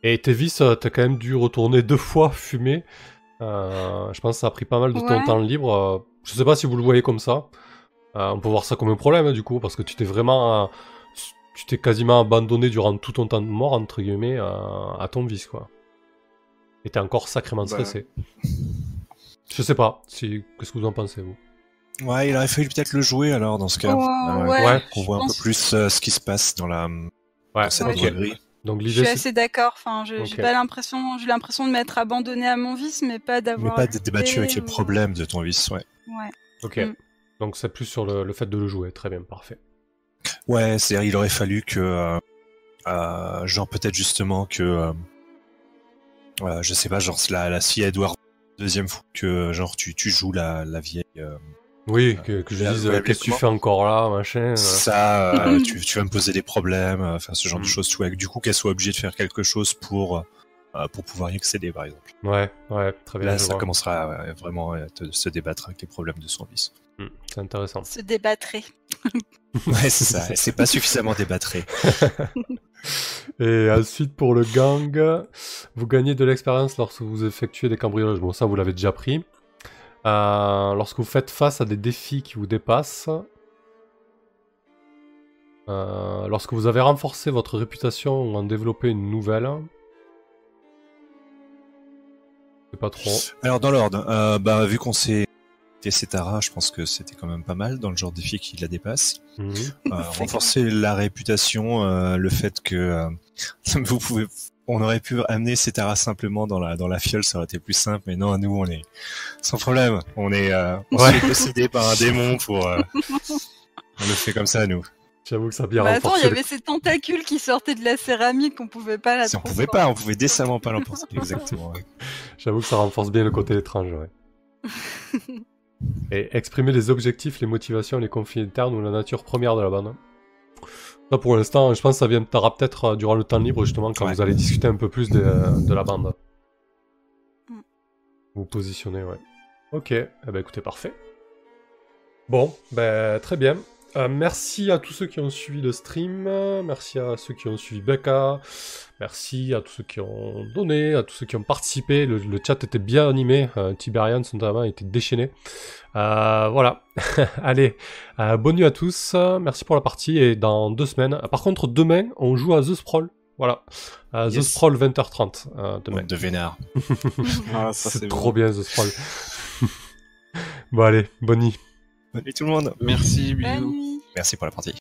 Et tes vices, t'as quand même dû retourner deux fois fumer. Je pense que ça a pris pas mal de ton temps libre. Je sais pas si vous le voyez comme ça. Euh, on peut voir ça comme un problème, hein, du coup, parce que tu t'es vraiment... euh, tu t'es quasiment abandonné durant tout ton temps de mort, entre guillemets, euh, à ton vice, quoi. Et t'es encore sacrément Bah. stressé. Je sais pas. Si... Qu'est-ce que vous en pensez, vous? Ouais, il aurait fallu peut-être le jouer alors dans ce cas. Oh, Ah ouais, Ouais. Qu'on je voit un peu plus euh, ce qui se passe dans la Ouais, dans cette Ouais, ok. droguerie. Donc Je suis c'est... assez d'accord. Enfin, j'ai pas l'impression, j'ai l'impression de m'être abandonné à mon vice, mais pas Mais d'avoir. pas d'être débattu avec les problèmes de ton vice, ouais. Ouais. Ok. Mm. Donc c'est plus sur le, le fait de le jouer. Très bien, parfait. Ouais, c'est-à-dire il aurait fallu que, euh, euh, genre peut-être justement que, euh, euh, je sais pas, genre la, la fille Edward deuxième fois que genre tu, tu joues la, la vieille. euh, Oui, que, que je la- dise, euh, qu'est-ce que tu fais encore là, machin. euh. Ça, euh, tu, tu vas me poser des problèmes, euh, enfin ce genre Mm. de choses. Tu vois, du coup qu'elle soit obligée de faire quelque chose pour euh, pour pouvoir y accéder, par exemple. Ouais, ouais, très bien. Là, ça vois. commencera à, vraiment à te- se débattre avec les problèmes de son vice. Mm, C'est intéressant. Se débattrait. Ouais, c'est ça. C'est pas suffisamment débattré. Et ensuite, pour le gang, vous gagnez de l'expérience lorsque vous effectuez des cambriolages. Bon, ça, vous l'avez déjà pris. Euh, lorsque vous faites face à des défis qui vous dépassent. Euh, lorsque vous avez renforcé votre réputation ou en développé une nouvelle. C'est pas trop. Alors dans l'ordre, euh, bah vu qu'on s'est Cetara, je pense que c'était quand même pas mal dans le genre de défi qui la dépasse. Mhm. Euh, renforcer la réputation, euh, le fait que euh, vous pouvez, on aurait pu amener Cetara simplement dans la dans la fiole, ça aurait été plus simple. Mais non, nous on est sans problème. On est, euh, on Ouais. posséder par un démon pour. euh, on le fait comme ça nous. J'avoue que ça a bien Mais attends, il y avait ces tentacules qui sortaient de la céramique, on pouvait pas la Si on pouvait pas, on pouvait décemment pas l'emporter. Exactement. ouais. J'avoue que ça renforce bien le côté étrange, ouais. Et exprimer les objectifs, les motivations, les conflits internes ou la nature première de la bande. Ça, pour l'instant, je pense que ça viendra peut-être euh, durant le temps libre, justement, quand Ouais. vous allez discuter un peu plus de, de la bande. Mm. Vous positionnez, ouais. Ok, eh ben, écoutez, parfait. Bon, ben, très bien. Euh, merci à tous ceux qui ont suivi le stream, merci à ceux qui ont suivi Becca, merci à tous ceux qui ont donné, à tous ceux qui ont participé. Le, le chat était bien animé, euh, Tiberian notamment était déchaîné. Euh, voilà, allez, euh, bonne nuit à tous, merci pour la partie et dans deux semaines. Par contre, demain, on joue à The Sprawl. Voilà, The. Sprawl 20h30 euh, demain. De vénards. Ah, C'est c'est trop bon. bien The Sprawl. bon allez, bonne nuit. Bonne nuit tout le monde. Merci, Bonne bisous. nuit. Merci pour la partie.